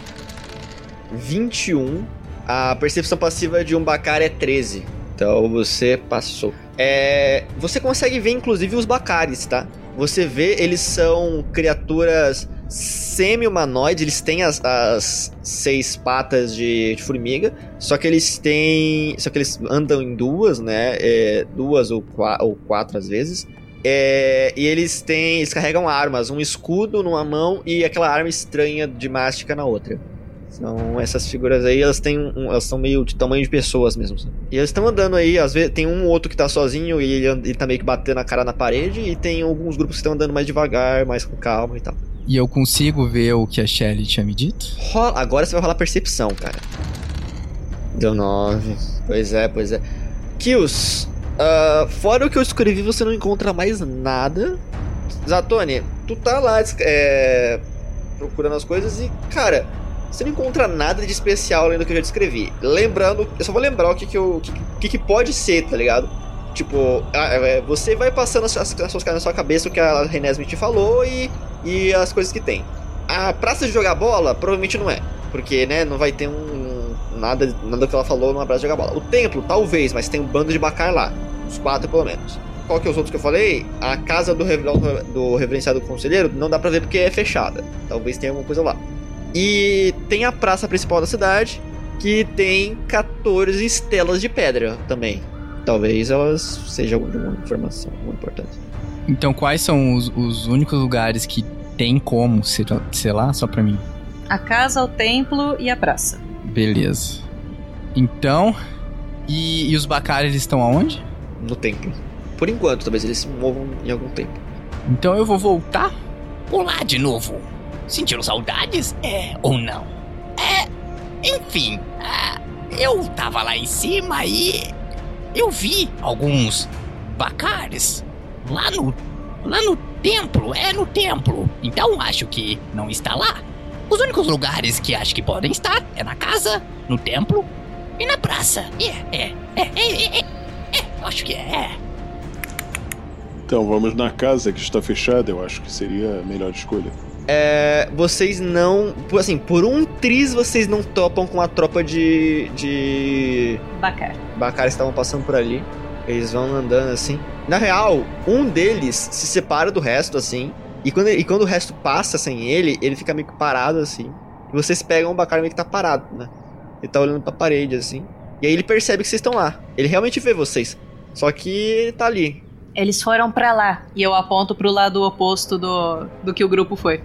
21. A percepção passiva de um Bacar é 13. Então você passou. É, você consegue ver inclusive os Bacares, tá? Você vê, eles são criaturas semi-humanoides, eles têm as, as seis patas de, de formiga, só que eles têm. Só que eles andam em duas, né? É, duas ou, qua- ou quatro às vezes. É, e eles têm. Eles carregam armas, um escudo numa mão e aquela arma estranha de mástica na outra. São essas figuras aí, elas têm um, elas são meio de tamanho de pessoas mesmo. sabe? E eles estão andando aí, às vezes tem um ou outro que tá sozinho e ele, ele tá meio que batendo a cara na parede, e tem alguns grupos que estão andando mais devagar, mais com calma e tal. E eu consigo ver o que a Shelly tinha me dito? Rola- agora você vai rolar percepção, cara. Deu 9. Pois é, pois é. Kills, ah, fora o que eu escrevi, você não encontra mais nada. Zatoni, tu tá lá é, procurando as coisas e, cara, você não encontra nada de especial além do que eu já descrevi. Lembrando, eu só vou lembrar o que, que, eu, que, que, pode ser, tá ligado? Tipo, ah, é, você vai passando as, as, as suas na sua cabeça o que a Renesme te falou e, e as coisas que tem. A praça de jogar bola, provavelmente não é. Porque, né, não vai ter um. Nada, nada que ela falou numa praça de jogar bola. O templo, talvez, mas tem um bando de bacar lá. Uns quatro pelo menos. Qual que é os outros que eu falei? A casa do, do reverenciado conselheiro não dá pra ver porque é fechada. Talvez tenha alguma coisa lá. E tem a praça principal da cidade, que tem 14 estelas de pedra também. Talvez elas sejam de alguma informação muito importante. Então, quais são os, os únicos lugares que tem como, sei, sei lá, só pra mim? A casa, o templo e a praça. Beleza. Então. E, e os Bakar, eles estão aonde? No templo. Por enquanto, talvez eles se movam em algum tempo. Então eu vou voltar? Olá de novo. Sentiram saudades? É ou não? É. Enfim, ah, eu tava lá em cima e. Eu vi alguns bacares lá no. lá no templo. É no templo. Então acho que não está lá. Os únicos lugares que acho que podem estar é na casa, no templo e na praça. É, é, é, é, é, é, é, acho que é. Então vamos na casa que está fechada, eu acho que seria a melhor escolha. É, vocês não. por- Assim, por um tris vocês não topam com a tropa de. de. Bacar. Bacaras estavam passando por ali. Eles vão andando assim. Na real, um deles se separa do resto, assim. E quando, e quando o resto passa sem ele, ele fica meio que parado assim. E vocês pegam o Bacar meio que tá parado, né? Ele tá olhando pra parede, assim. E aí ele percebe que vocês estão lá. Ele realmente vê vocês. Só que ele tá ali. Eles foram pra lá. E eu aponto pro lado oposto do, do que o grupo foi.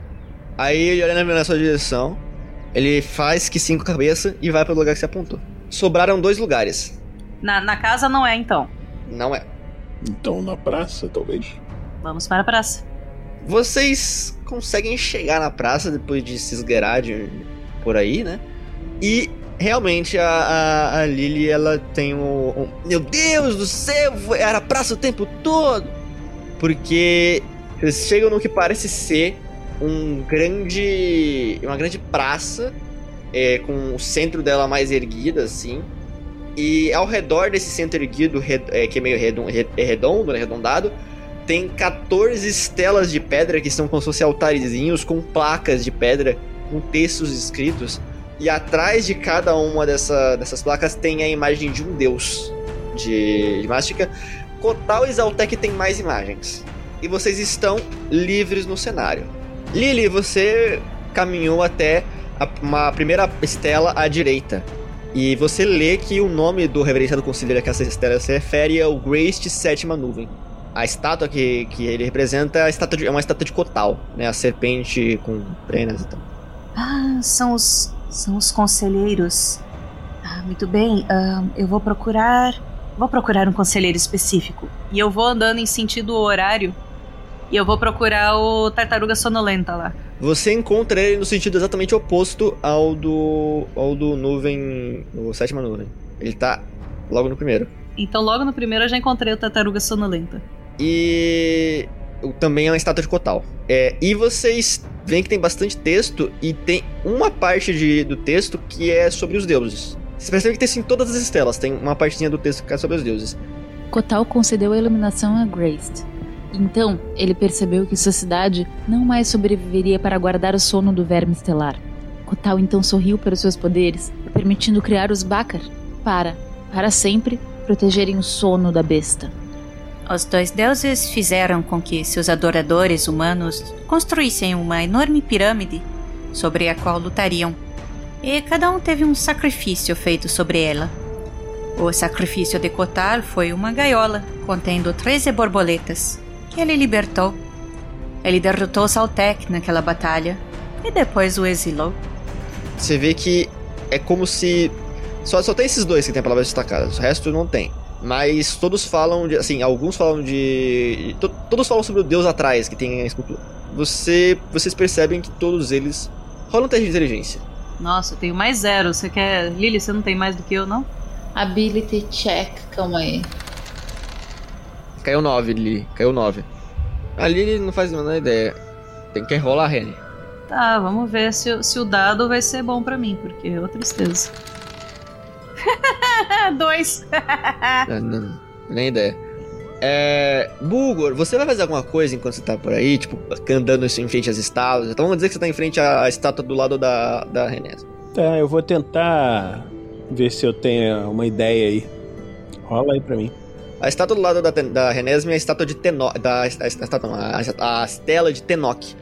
Aí ele olha na sua direção, ele faz que cinco cabeça e vai pro lugar que você apontou. Sobraram dois lugares. Na, na casa não é, então. Não é. Então na praça, talvez. Vamos para a praça. Vocês conseguem chegar na praça depois de se esgueirar de, por aí, né? E realmente a, a, a Lily, ela tem um, um- Meu Deus do céu, era a praça o tempo todo! Porque vocês chegam no que parece ser um grande. uma grande praça, é, com o centro dela mais erguida, assim. E ao redor desse centro erguido, é, que é meio é redondo, né, arredondado, tem 14 estelas de pedra que são como se fossem altarezinhos com placas de pedra com textos escritos. E atrás de cada uma dessa, dessas placas tem a imagem de um deus de, de mástica. Kotal e Zaltek tem mais imagens. E vocês estão livres no cenário. Lily, você caminhou até a, uma primeira estela à direita. E você lê que o nome do reverenciado conselheiro a que essa estela se refere é o Grace Sétima Nuvem. A estátua que, que ele representa é, estátua de- é uma estátua de Kotal, né? A serpente com penas e tal. Ah, são os. São os conselheiros. Ah, muito bem. ah, eu vou procurar. Vou procurar um conselheiro específico. E eu vou andando em sentido horário. E eu vou procurar o tartaruga sonolenta lá. Você encontra ele no sentido exatamente oposto ao do. ao do nuvem. o sétima nuvem. Ele tá logo no primeiro. Então, logo no primeiro eu já encontrei o tartaruga sonolenta. E também é uma estátua de Kotal. É, e vocês veem que tem bastante texto e tem uma parte de, do texto que é sobre os deuses. Vocês percebem que tem assim todas as estelas, tem uma partezinha do texto que é sobre os deuses. Kotal concedeu a iluminação a Grace. Então, ele percebeu que sua cidade não mais sobreviveria para guardar o sono do verme estelar. Kotal então sorriu para os seus poderes, permitindo criar os Bakar para, para sempre, protegerem o sono da besta. Os dois deuses fizeram com que seus adoradores humanos construíssem uma enorme pirâmide sobre a qual lutariam. E cada um teve um sacrifício feito sobre ela. O sacrifício de Kotar foi uma gaiola contendo 13 borboletas, ele libertou. Ele derrotou Saltek naquela batalha e depois o exilou. Você vê que é como se. Só, só tem esses dois que tem palavras destacadas, o resto não tem. Mas todos falam de. Assim, alguns falam de. to- todos falam sobre o deus atrás que tem a escultura. Você, vocês percebem que todos eles. Rola um teste de inteligência. Nossa, eu tenho mais zero. Você quer. Lily, você não tem mais do que eu, não? Ability check, calma aí. Caiu 9, Lili. Caiu 9. A Lili não faz a menor ideia. Tem que rolar a Rene. Tá, vamos ver se, o- se o dado vai ser bom pra mim, porque é outra tristeza. Dois. Não, não, nem ideia. É. Bulgor, você vai fazer alguma coisa enquanto você tá por aí? Tipo, andando em frente às estátuas? Então vamos dizer que você tá em frente à estátua do lado da, da René. Tá, eu vou tentar ver se eu tenho uma ideia aí. Rola aí pra mim. A estátua do lado da, da Renesme é a estátua de Tenok. Da, a, a, estátua não, a, a estela de Tenok.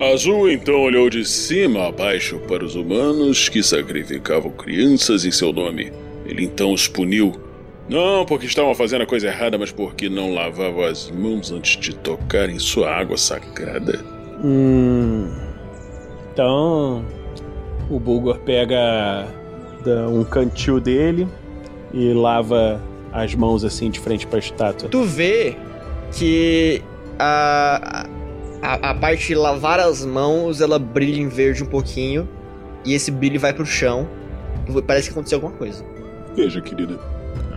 Azul então olhou de cima a baixo para os humanos que sacrificavam crianças em seu nome. Ele então os puniu. Não porque estavam fazendo a coisa errada, mas porque não lavavam as mãos antes de tocar em sua água sagrada. Hum. Então. O Bulgor pega um cantil dele e lava as mãos assim de frente pra estátua. Tu vê que a, a, a parte de lavar as mãos ela brilha em verde um pouquinho. E esse brilho vai pro chão. Parece que aconteceu alguma coisa. Veja, querida,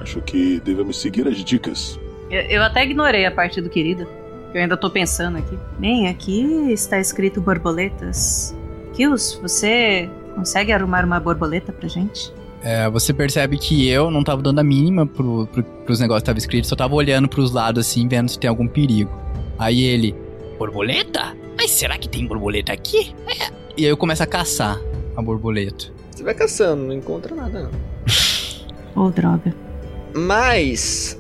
acho que devemos seguir as dicas. Eu, eu até ignorei a parte do querida. que Eu ainda tô pensando aqui. Bem, aqui está escrito borboletas. Kills, você consegue arrumar uma borboleta pra gente? É, você percebe que eu não tava dando a mínima pro, pro, pros negócios que tava escrito, só tava olhando pros lados assim, vendo se tem algum perigo. Aí ele, Borboleta? Mas será que tem borboleta aqui? e aí eu começo a caçar a borboleta. Você vai caçando, não encontra nada não. Ô, droga. Mas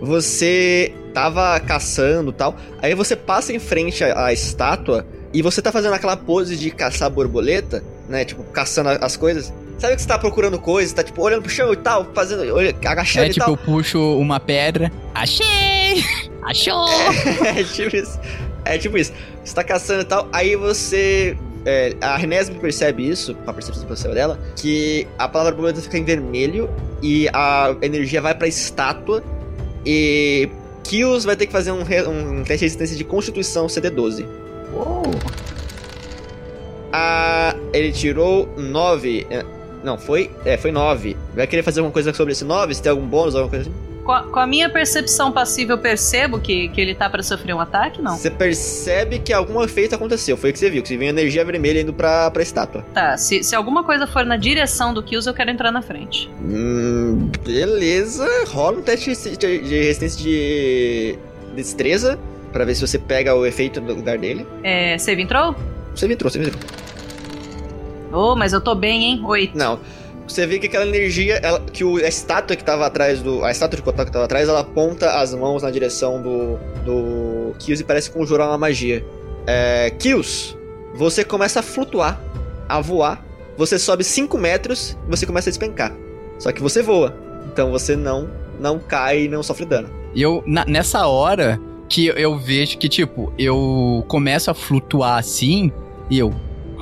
você tava caçando tal. Aí você passa em frente à, à estátua e você tá fazendo aquela pose de caçar borboleta, né? Tipo, caçando as coisas. Sabe que você tá procurando coisas, tá tipo olhando pro chão e tal, fazendo, olha- agachando É e tipo, tal. eu puxo uma pedra, Achei! Achou! é tipo isso. É tipo isso. Você tá caçando e tal, aí você. é, a Renesme percebe isso, com a percepção dela, que a palavra borboleta fica em vermelho e a energia vai pra estátua e Kills vai ter que fazer um, re- um teste de resistência de constituição CD12. Uou! Ah, ele tirou 9. Não, foi. É, foi 9. Vai querer fazer alguma coisa sobre esse 9? Se tem algum bônus, alguma coisa assim? Com a, com a minha percepção passiva, eu percebo que, que ele tá pra sofrer um ataque, não? Você percebe que algum efeito aconteceu. Foi o que você viu, que você viu energia vermelha indo pra, pra estátua. Tá, se, se alguma coisa for na direção do Kills, eu quero entrar na frente. Hum, beleza. Rola um teste de, de- de resistência de destreza. Pra ver se você pega o efeito no lugar dele. É. Save entrou? Você me trouxe, você trouxe. Oh, mas eu tô bem, hein? Oito. Não. Você vê que aquela energia, ela- que o, a estátua que tava atrás do. A estátua de Kotak que tava atrás, ela aponta as mãos na direção do. do Kills e parece conjurar uma magia. É, Kills, você começa a flutuar, a voar. Você sobe 5 metros e você começa a despencar. Só que você voa. Então você não, não cai e não sofre dano. E eu, na- nessa hora que eu vejo que, tipo, eu começo a flutuar assim, e eu,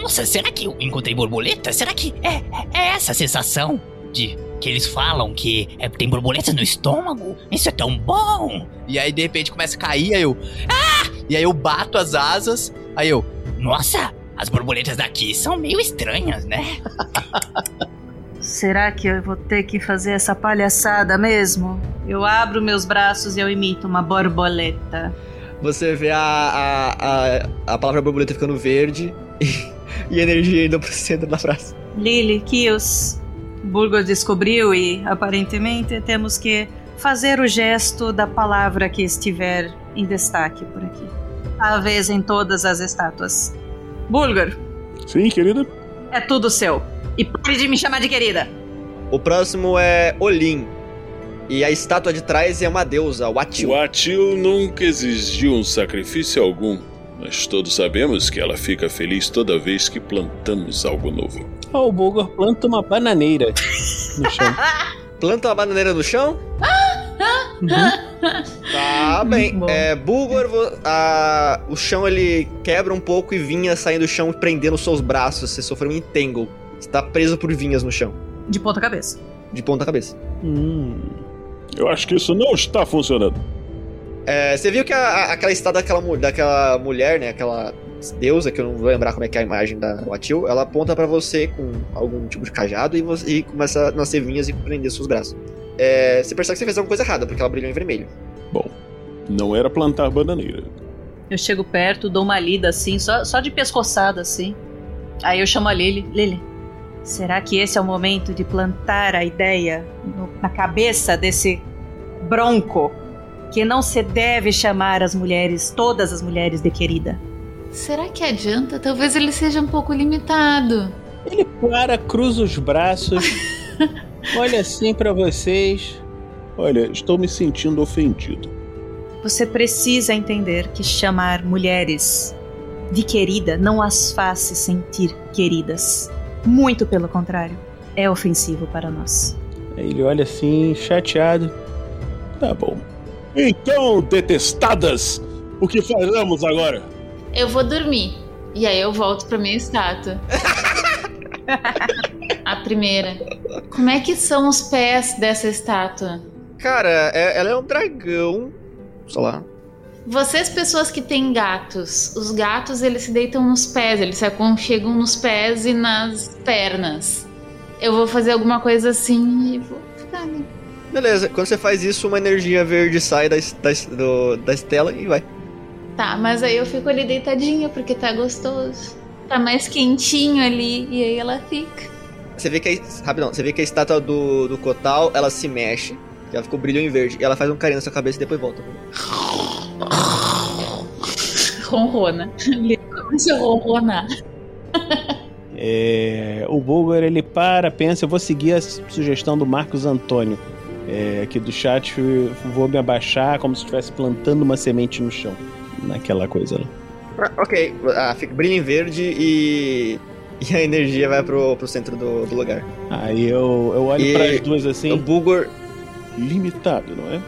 Nossa, será que eu encontrei borboleta? Será que é, é essa a sensação de que eles falam que é, tem borboletas no estômago? Isso é tão bom! E aí, de repente, começa a cair, aí eu. Ah! E aí eu bato as asas, aí eu. Nossa, as borboletas daqui são meio estranhas, né? Será que eu vou ter que fazer essa palhaçada mesmo? Eu abro meus braços e eu imito uma borboleta. Você vê a, a, a, a palavra borboleta ficando verde e, energia indo pro centro da frase. Lily, Kills, Burgos descobriu e aparentemente temos que fazer o gesto da palavra que estiver em destaque por aqui. Talvez em todas as estátuas. Bulgar, Sim, querida? é tudo seu. E pare de me chamar de querida. O próximo é Olin. E a estátua de trás é uma deusa, o Atil. O Atil nunca exigiu um sacrifício algum, mas todos sabemos que ela fica feliz toda vez que plantamos algo novo. Ah, o Bulgor planta uma bananeira no chão. Planta uma bananeira no chão? Tá bem. É, Bulgor, a- o chão ele quebra um pouco e vinha saindo do chão prendendo os seus braços. Você sofreu um entangle. Você tá preso por vinhas no chão, De ponta cabeça. de ponta cabeça. Hum. Eu acho que isso não está funcionando. É, você viu que a- aquela estátua daquela, daquela mulher, né? Aquela deusa, que eu não vou lembrar como é que é a imagem da Atil, ela aponta pra você com algum tipo de cajado e, você, e começa a nascer vinhas e prender seus braços. É, você percebe que você fez alguma coisa errada, porque ela brilhou em vermelho. Bom, não era plantar bananeira. Eu chego perto, dou uma lida assim, só, só de pescoçada assim. Aí eu chamo a Lily. Lily, será que esse é o momento de plantar a ideia no- na cabeça desse bronco que não se deve chamar as mulheres, todas as mulheres de querida? Será que adianta? Talvez ele seja um pouco limitado. Ele para, cruza os braços, olha assim pra vocês. Olha, estou me sentindo ofendido. Você precisa entender que chamar mulheres de querida não as faz se sentir queridas. Muito pelo contrário, é ofensivo para nós. Ele olha assim, chateado. Tá bom. Então, detestadas, o que faremos agora? Eu vou dormir. E aí eu volto pra minha estátua. A primeira. Como é que são os pés dessa estátua? Cara, é- ela é um dragão. Sei lá. Vocês, pessoas que têm gatos, os gatos eles se deitam nos pés, eles se aconchegam nos pés e nas pernas. Eu vou fazer alguma coisa assim e vou ficar ali. Beleza, quando você faz isso, uma energia verde sai da, da, do- da estela e vai. Tá, mas aí eu fico ali deitadinha porque tá gostoso. Tá mais quentinho ali e aí ela fica. Você vê que a, rapidão, você vê que a estátua do, do Kotal, ela se mexe, ela ficou brilhando em verde, e ela faz um carinho na sua cabeça e depois volta. Ronrona. Ele começa a ronronar. É, o Bulgar ele para, pensa, eu vou seguir a sugestão do Marcos Antônio. É, aqui do chat, vou me abaixar como se estivesse plantando uma semente no chão. Naquela coisa lá. Ah, ok, ah, fica brilha em verde e. E a energia vai pro, pro centro do, do lugar. Aí eu, eu olho para as duas assim. O Bulgor. Limitado, não é?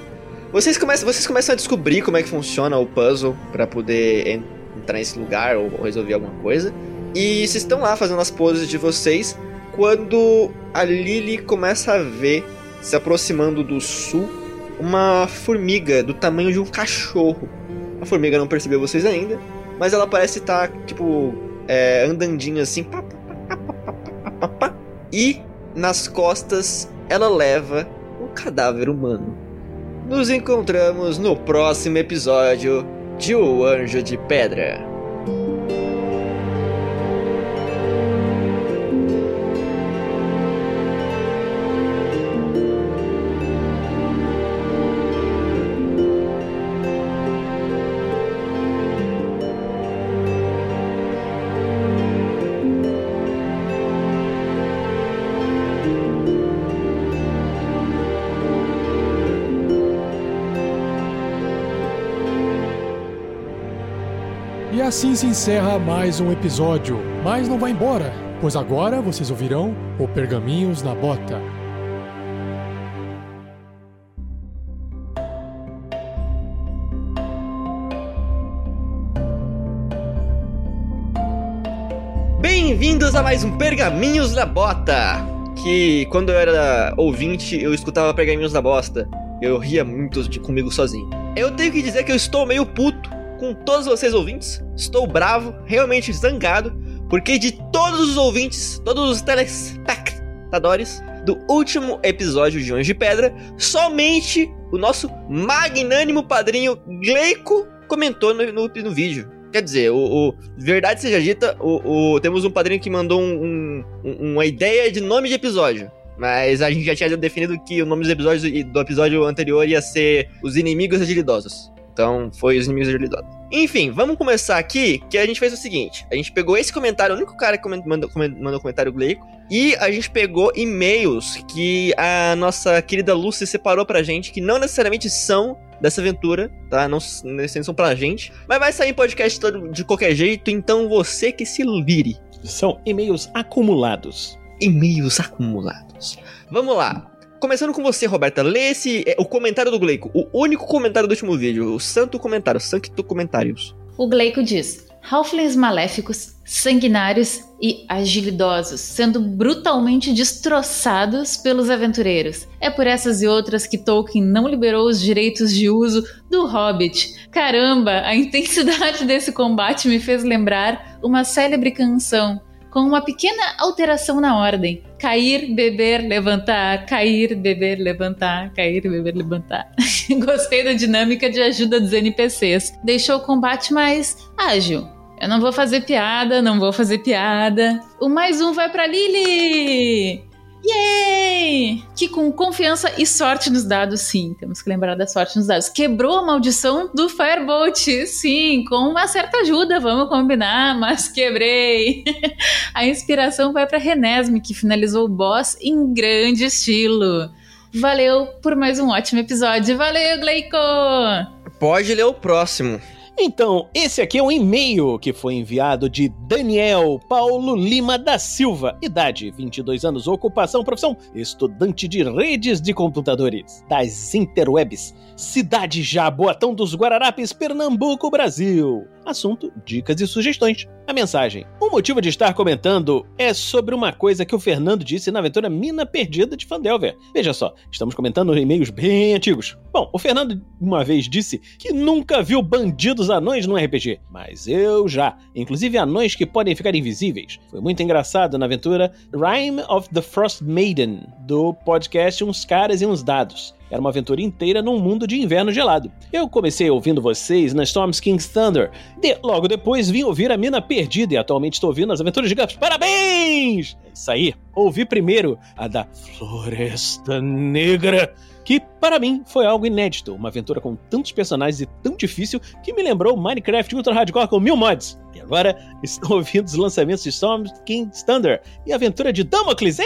Vocês começam, vocês começam a descobrir como é que funciona o puzzle pra poder en- entrar nesse lugar ou resolver alguma coisa. E vocês estão lá fazendo as poses de vocês quando a Lily começa a ver, se aproximando do sul, uma formiga do tamanho de um cachorro. A formiga não percebeu vocês ainda, mas ela parece estar, tipo, é, andandinha assim. Pá, pá, pá, e nas costas ela leva um cadáver humano. Nos encontramos no próximo episódio de O Anjo de Pedra. Assim se encerra mais um episódio. Mas não vai embora, pois agora vocês ouvirão o Pergaminhos na Bota. Bem-vindos a mais um Pergaminhos da Bota! Que quando eu era ouvinte, eu escutava Pergaminhos da Bosta. Eu ria muito de comigo sozinho. Eu tenho que dizer que eu estou meio puto com todos vocês ouvintes. Estou bravo, realmente zangado, porque de todos os ouvintes, todos os telespectadores do último episódio de Anjo de Pedra, somente o nosso magnânimo padrinho Gleico comentou no, no, no vídeo. Quer dizer, o, o- verdade seja dita, o, o- temos um padrinho que mandou um- um- um- uma ideia de nome de episódio. Mas a gente já tinha definido que o nome dos episódios e do episódio anterior ia ser Os Inimigos Agilidosos. Então, foi os inimigos agilidosos. Enfim, vamos começar aqui, que a gente fez o seguinte. A gente pegou esse comentário, o único cara que mandou, mandou comentário Gleico, e a gente pegou e-mails que a nossa querida Lucy separou pra gente, que não necessariamente são dessa aventura, tá? Não necessariamente são pra gente. Mas vai sair em podcast todo, de qualquer jeito, então você que se vire. São e-mails acumulados. E-mails acumulados. Vamos lá. Começando com você, Roberta, lê esse, é, o comentário do Gleico, o único comentário do último vídeo, o santo comentário, Sancto Comentários. O Gleico diz: Halflings maléficos, sanguinários e agilidosos, sendo brutalmente destroçados pelos aventureiros. É por essas e outras que Tolkien não liberou os direitos de uso do Hobbit. Caramba, a intensidade desse combate me fez lembrar uma célebre canção. Com uma pequena alteração na ordem: cair, beber, levantar, cair, beber, levantar, cair, beber, levantar. Gostei da dinâmica de ajuda dos NPCs. Deixou o combate mais ágil. Eu não vou fazer piada, não vou fazer piada. O mais um vai pra Lily! Yay! Que com confiança e sorte nos dados, sim, temos que lembrar da sorte nos dados. Quebrou a maldição do Firebolt, sim, com uma certa ajuda, vamos combinar, mas quebrei. a inspiração vai pra Renesme, que finalizou o boss em grande estilo. Valeu por mais um ótimo episódio. Valeu, Gleico! Pode ler o próximo. Então, esse aqui é um e-mail que foi enviado de Daniel Paulo Lima da Silva, idade 22 anos, ocupação, profissão, estudante de redes de computadores das interwebs, cidade Jaboatão dos Guararapes, Pernambuco, Brasil. Assunto: dicas e sugestões. A mensagem: O motivo de estar comentando é sobre uma coisa que o Fernando disse na aventura Mina Perdida de Fandelver. Veja só, estamos comentando e-mails bem antigos. Bom, o Fernando uma vez disse que nunca viu bandidos anões no RPG, mas eu já. Inclusive anões que podem ficar invisíveis. Foi muito engraçado na aventura Rhyme of the Frost Maiden, do podcast Uns Caras e Uns Dados. Era uma aventura inteira num mundo de inverno gelado. Eu comecei ouvindo vocês na Storm's King's Thunder. De- logo depois vim ouvir a Mina Perdida e atualmente estou ouvindo as aventuras de Gaps. Parabéns! É isso aí. Ouvi primeiro a da Floresta Negra, que para mim foi algo inédito. Uma aventura com tantos personagens e tão difícil que me lembrou Minecraft Ultra Hardcore com mil mods. E agora estou ouvindo os lançamentos de Storm King's Thunder e a aventura de Damocles,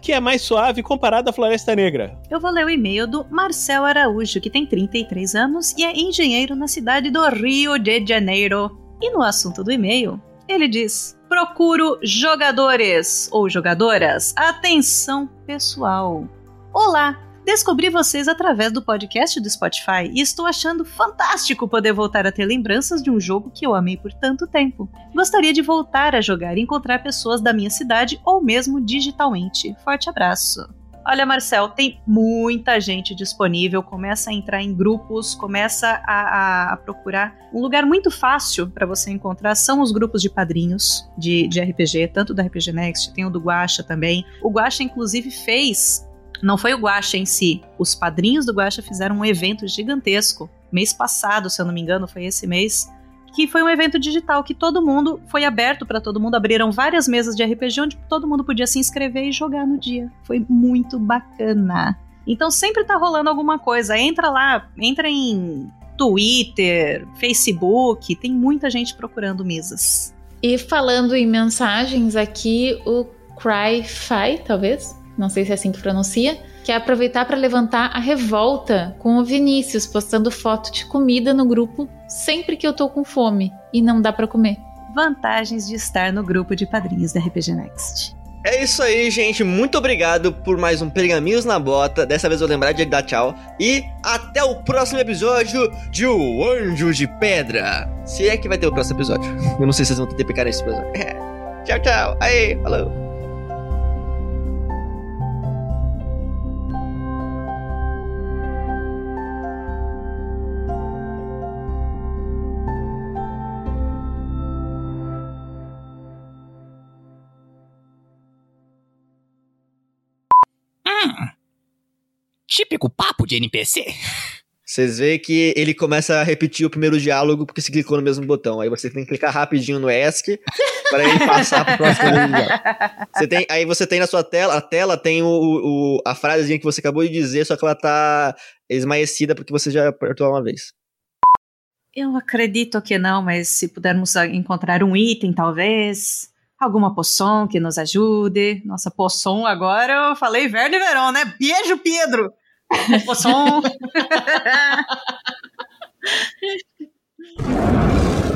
que é mais suave comparada à Floresta Negra. Eu vou ler o e-mail do Marcel Araújo, que tem 33 anos e é engenheiro na cidade do Rio de Janeiro. E no assunto do e-mail, ele diz: Procuro jogadores ou jogadoras. Atenção, pessoal. Olá! Descobri vocês através do podcast do Spotify e estou achando fantástico poder voltar a ter lembranças de um jogo que eu amei por tanto tempo. Gostaria de voltar a jogar e encontrar pessoas da minha cidade ou mesmo digitalmente. Forte abraço! Olha, Marcel, tem muita gente disponível. Começa a entrar em grupos, começa a, a- a procurar. Um lugar muito fácil para você encontrar são os grupos de padrinhos de, de RPG, tanto do RPG Next, tem o do Guacha também. O Guacha, inclusive, fez. Não foi o Guacha em si. Os padrinhos do Guacha fizeram um evento gigantesco. Mês passado, se eu não me engano, foi esse mês que foi um evento digital que todo mundo foi aberto para todo mundo, abriram várias mesas de RPG onde todo mundo podia se inscrever e jogar no dia. Foi muito bacana. Então sempre tá rolando alguma coisa. Entra lá, entra em Twitter, Facebook, tem muita gente procurando mesas. E falando em mensagens aqui, o Cry-Fi, talvez, não sei se é assim que pronuncia, quer aproveitar para levantar a revolta com o Vinícius postando foto de comida no grupo sempre que eu tô com fome e não dá para comer. Vantagens de estar no grupo de padrinhos da RPG Next. É isso aí, gente. Muito obrigado por mais um Pergaminhos na Bota. Dessa vez eu vou lembrar de dar tchau. E até o próximo episódio de O Anjo de Pedra. Se é que vai ter o próximo episódio. Eu não sei se vocês vão ter TPK nesse episódio. É. Tchau, tchau. Aí, falou. Típico papo de NPC. Vocês veem que ele começa a repetir o primeiro diálogo porque você clicou no mesmo botão. Aí você tem que clicar rapidinho no ESC para ele passar pro próximo diálogo. Você tem, aí você tem na sua tela, a tela tem o, o- a frasezinha que você acabou de dizer, só que ela tá esmaecida porque você já apertou uma vez. Eu acredito que não, mas se pudermos encontrar um item, talvez. Alguma poção que nos ajude. Nossa, poção agora eu falei inverno e verão, né? Beijo, Pedro! Vou som.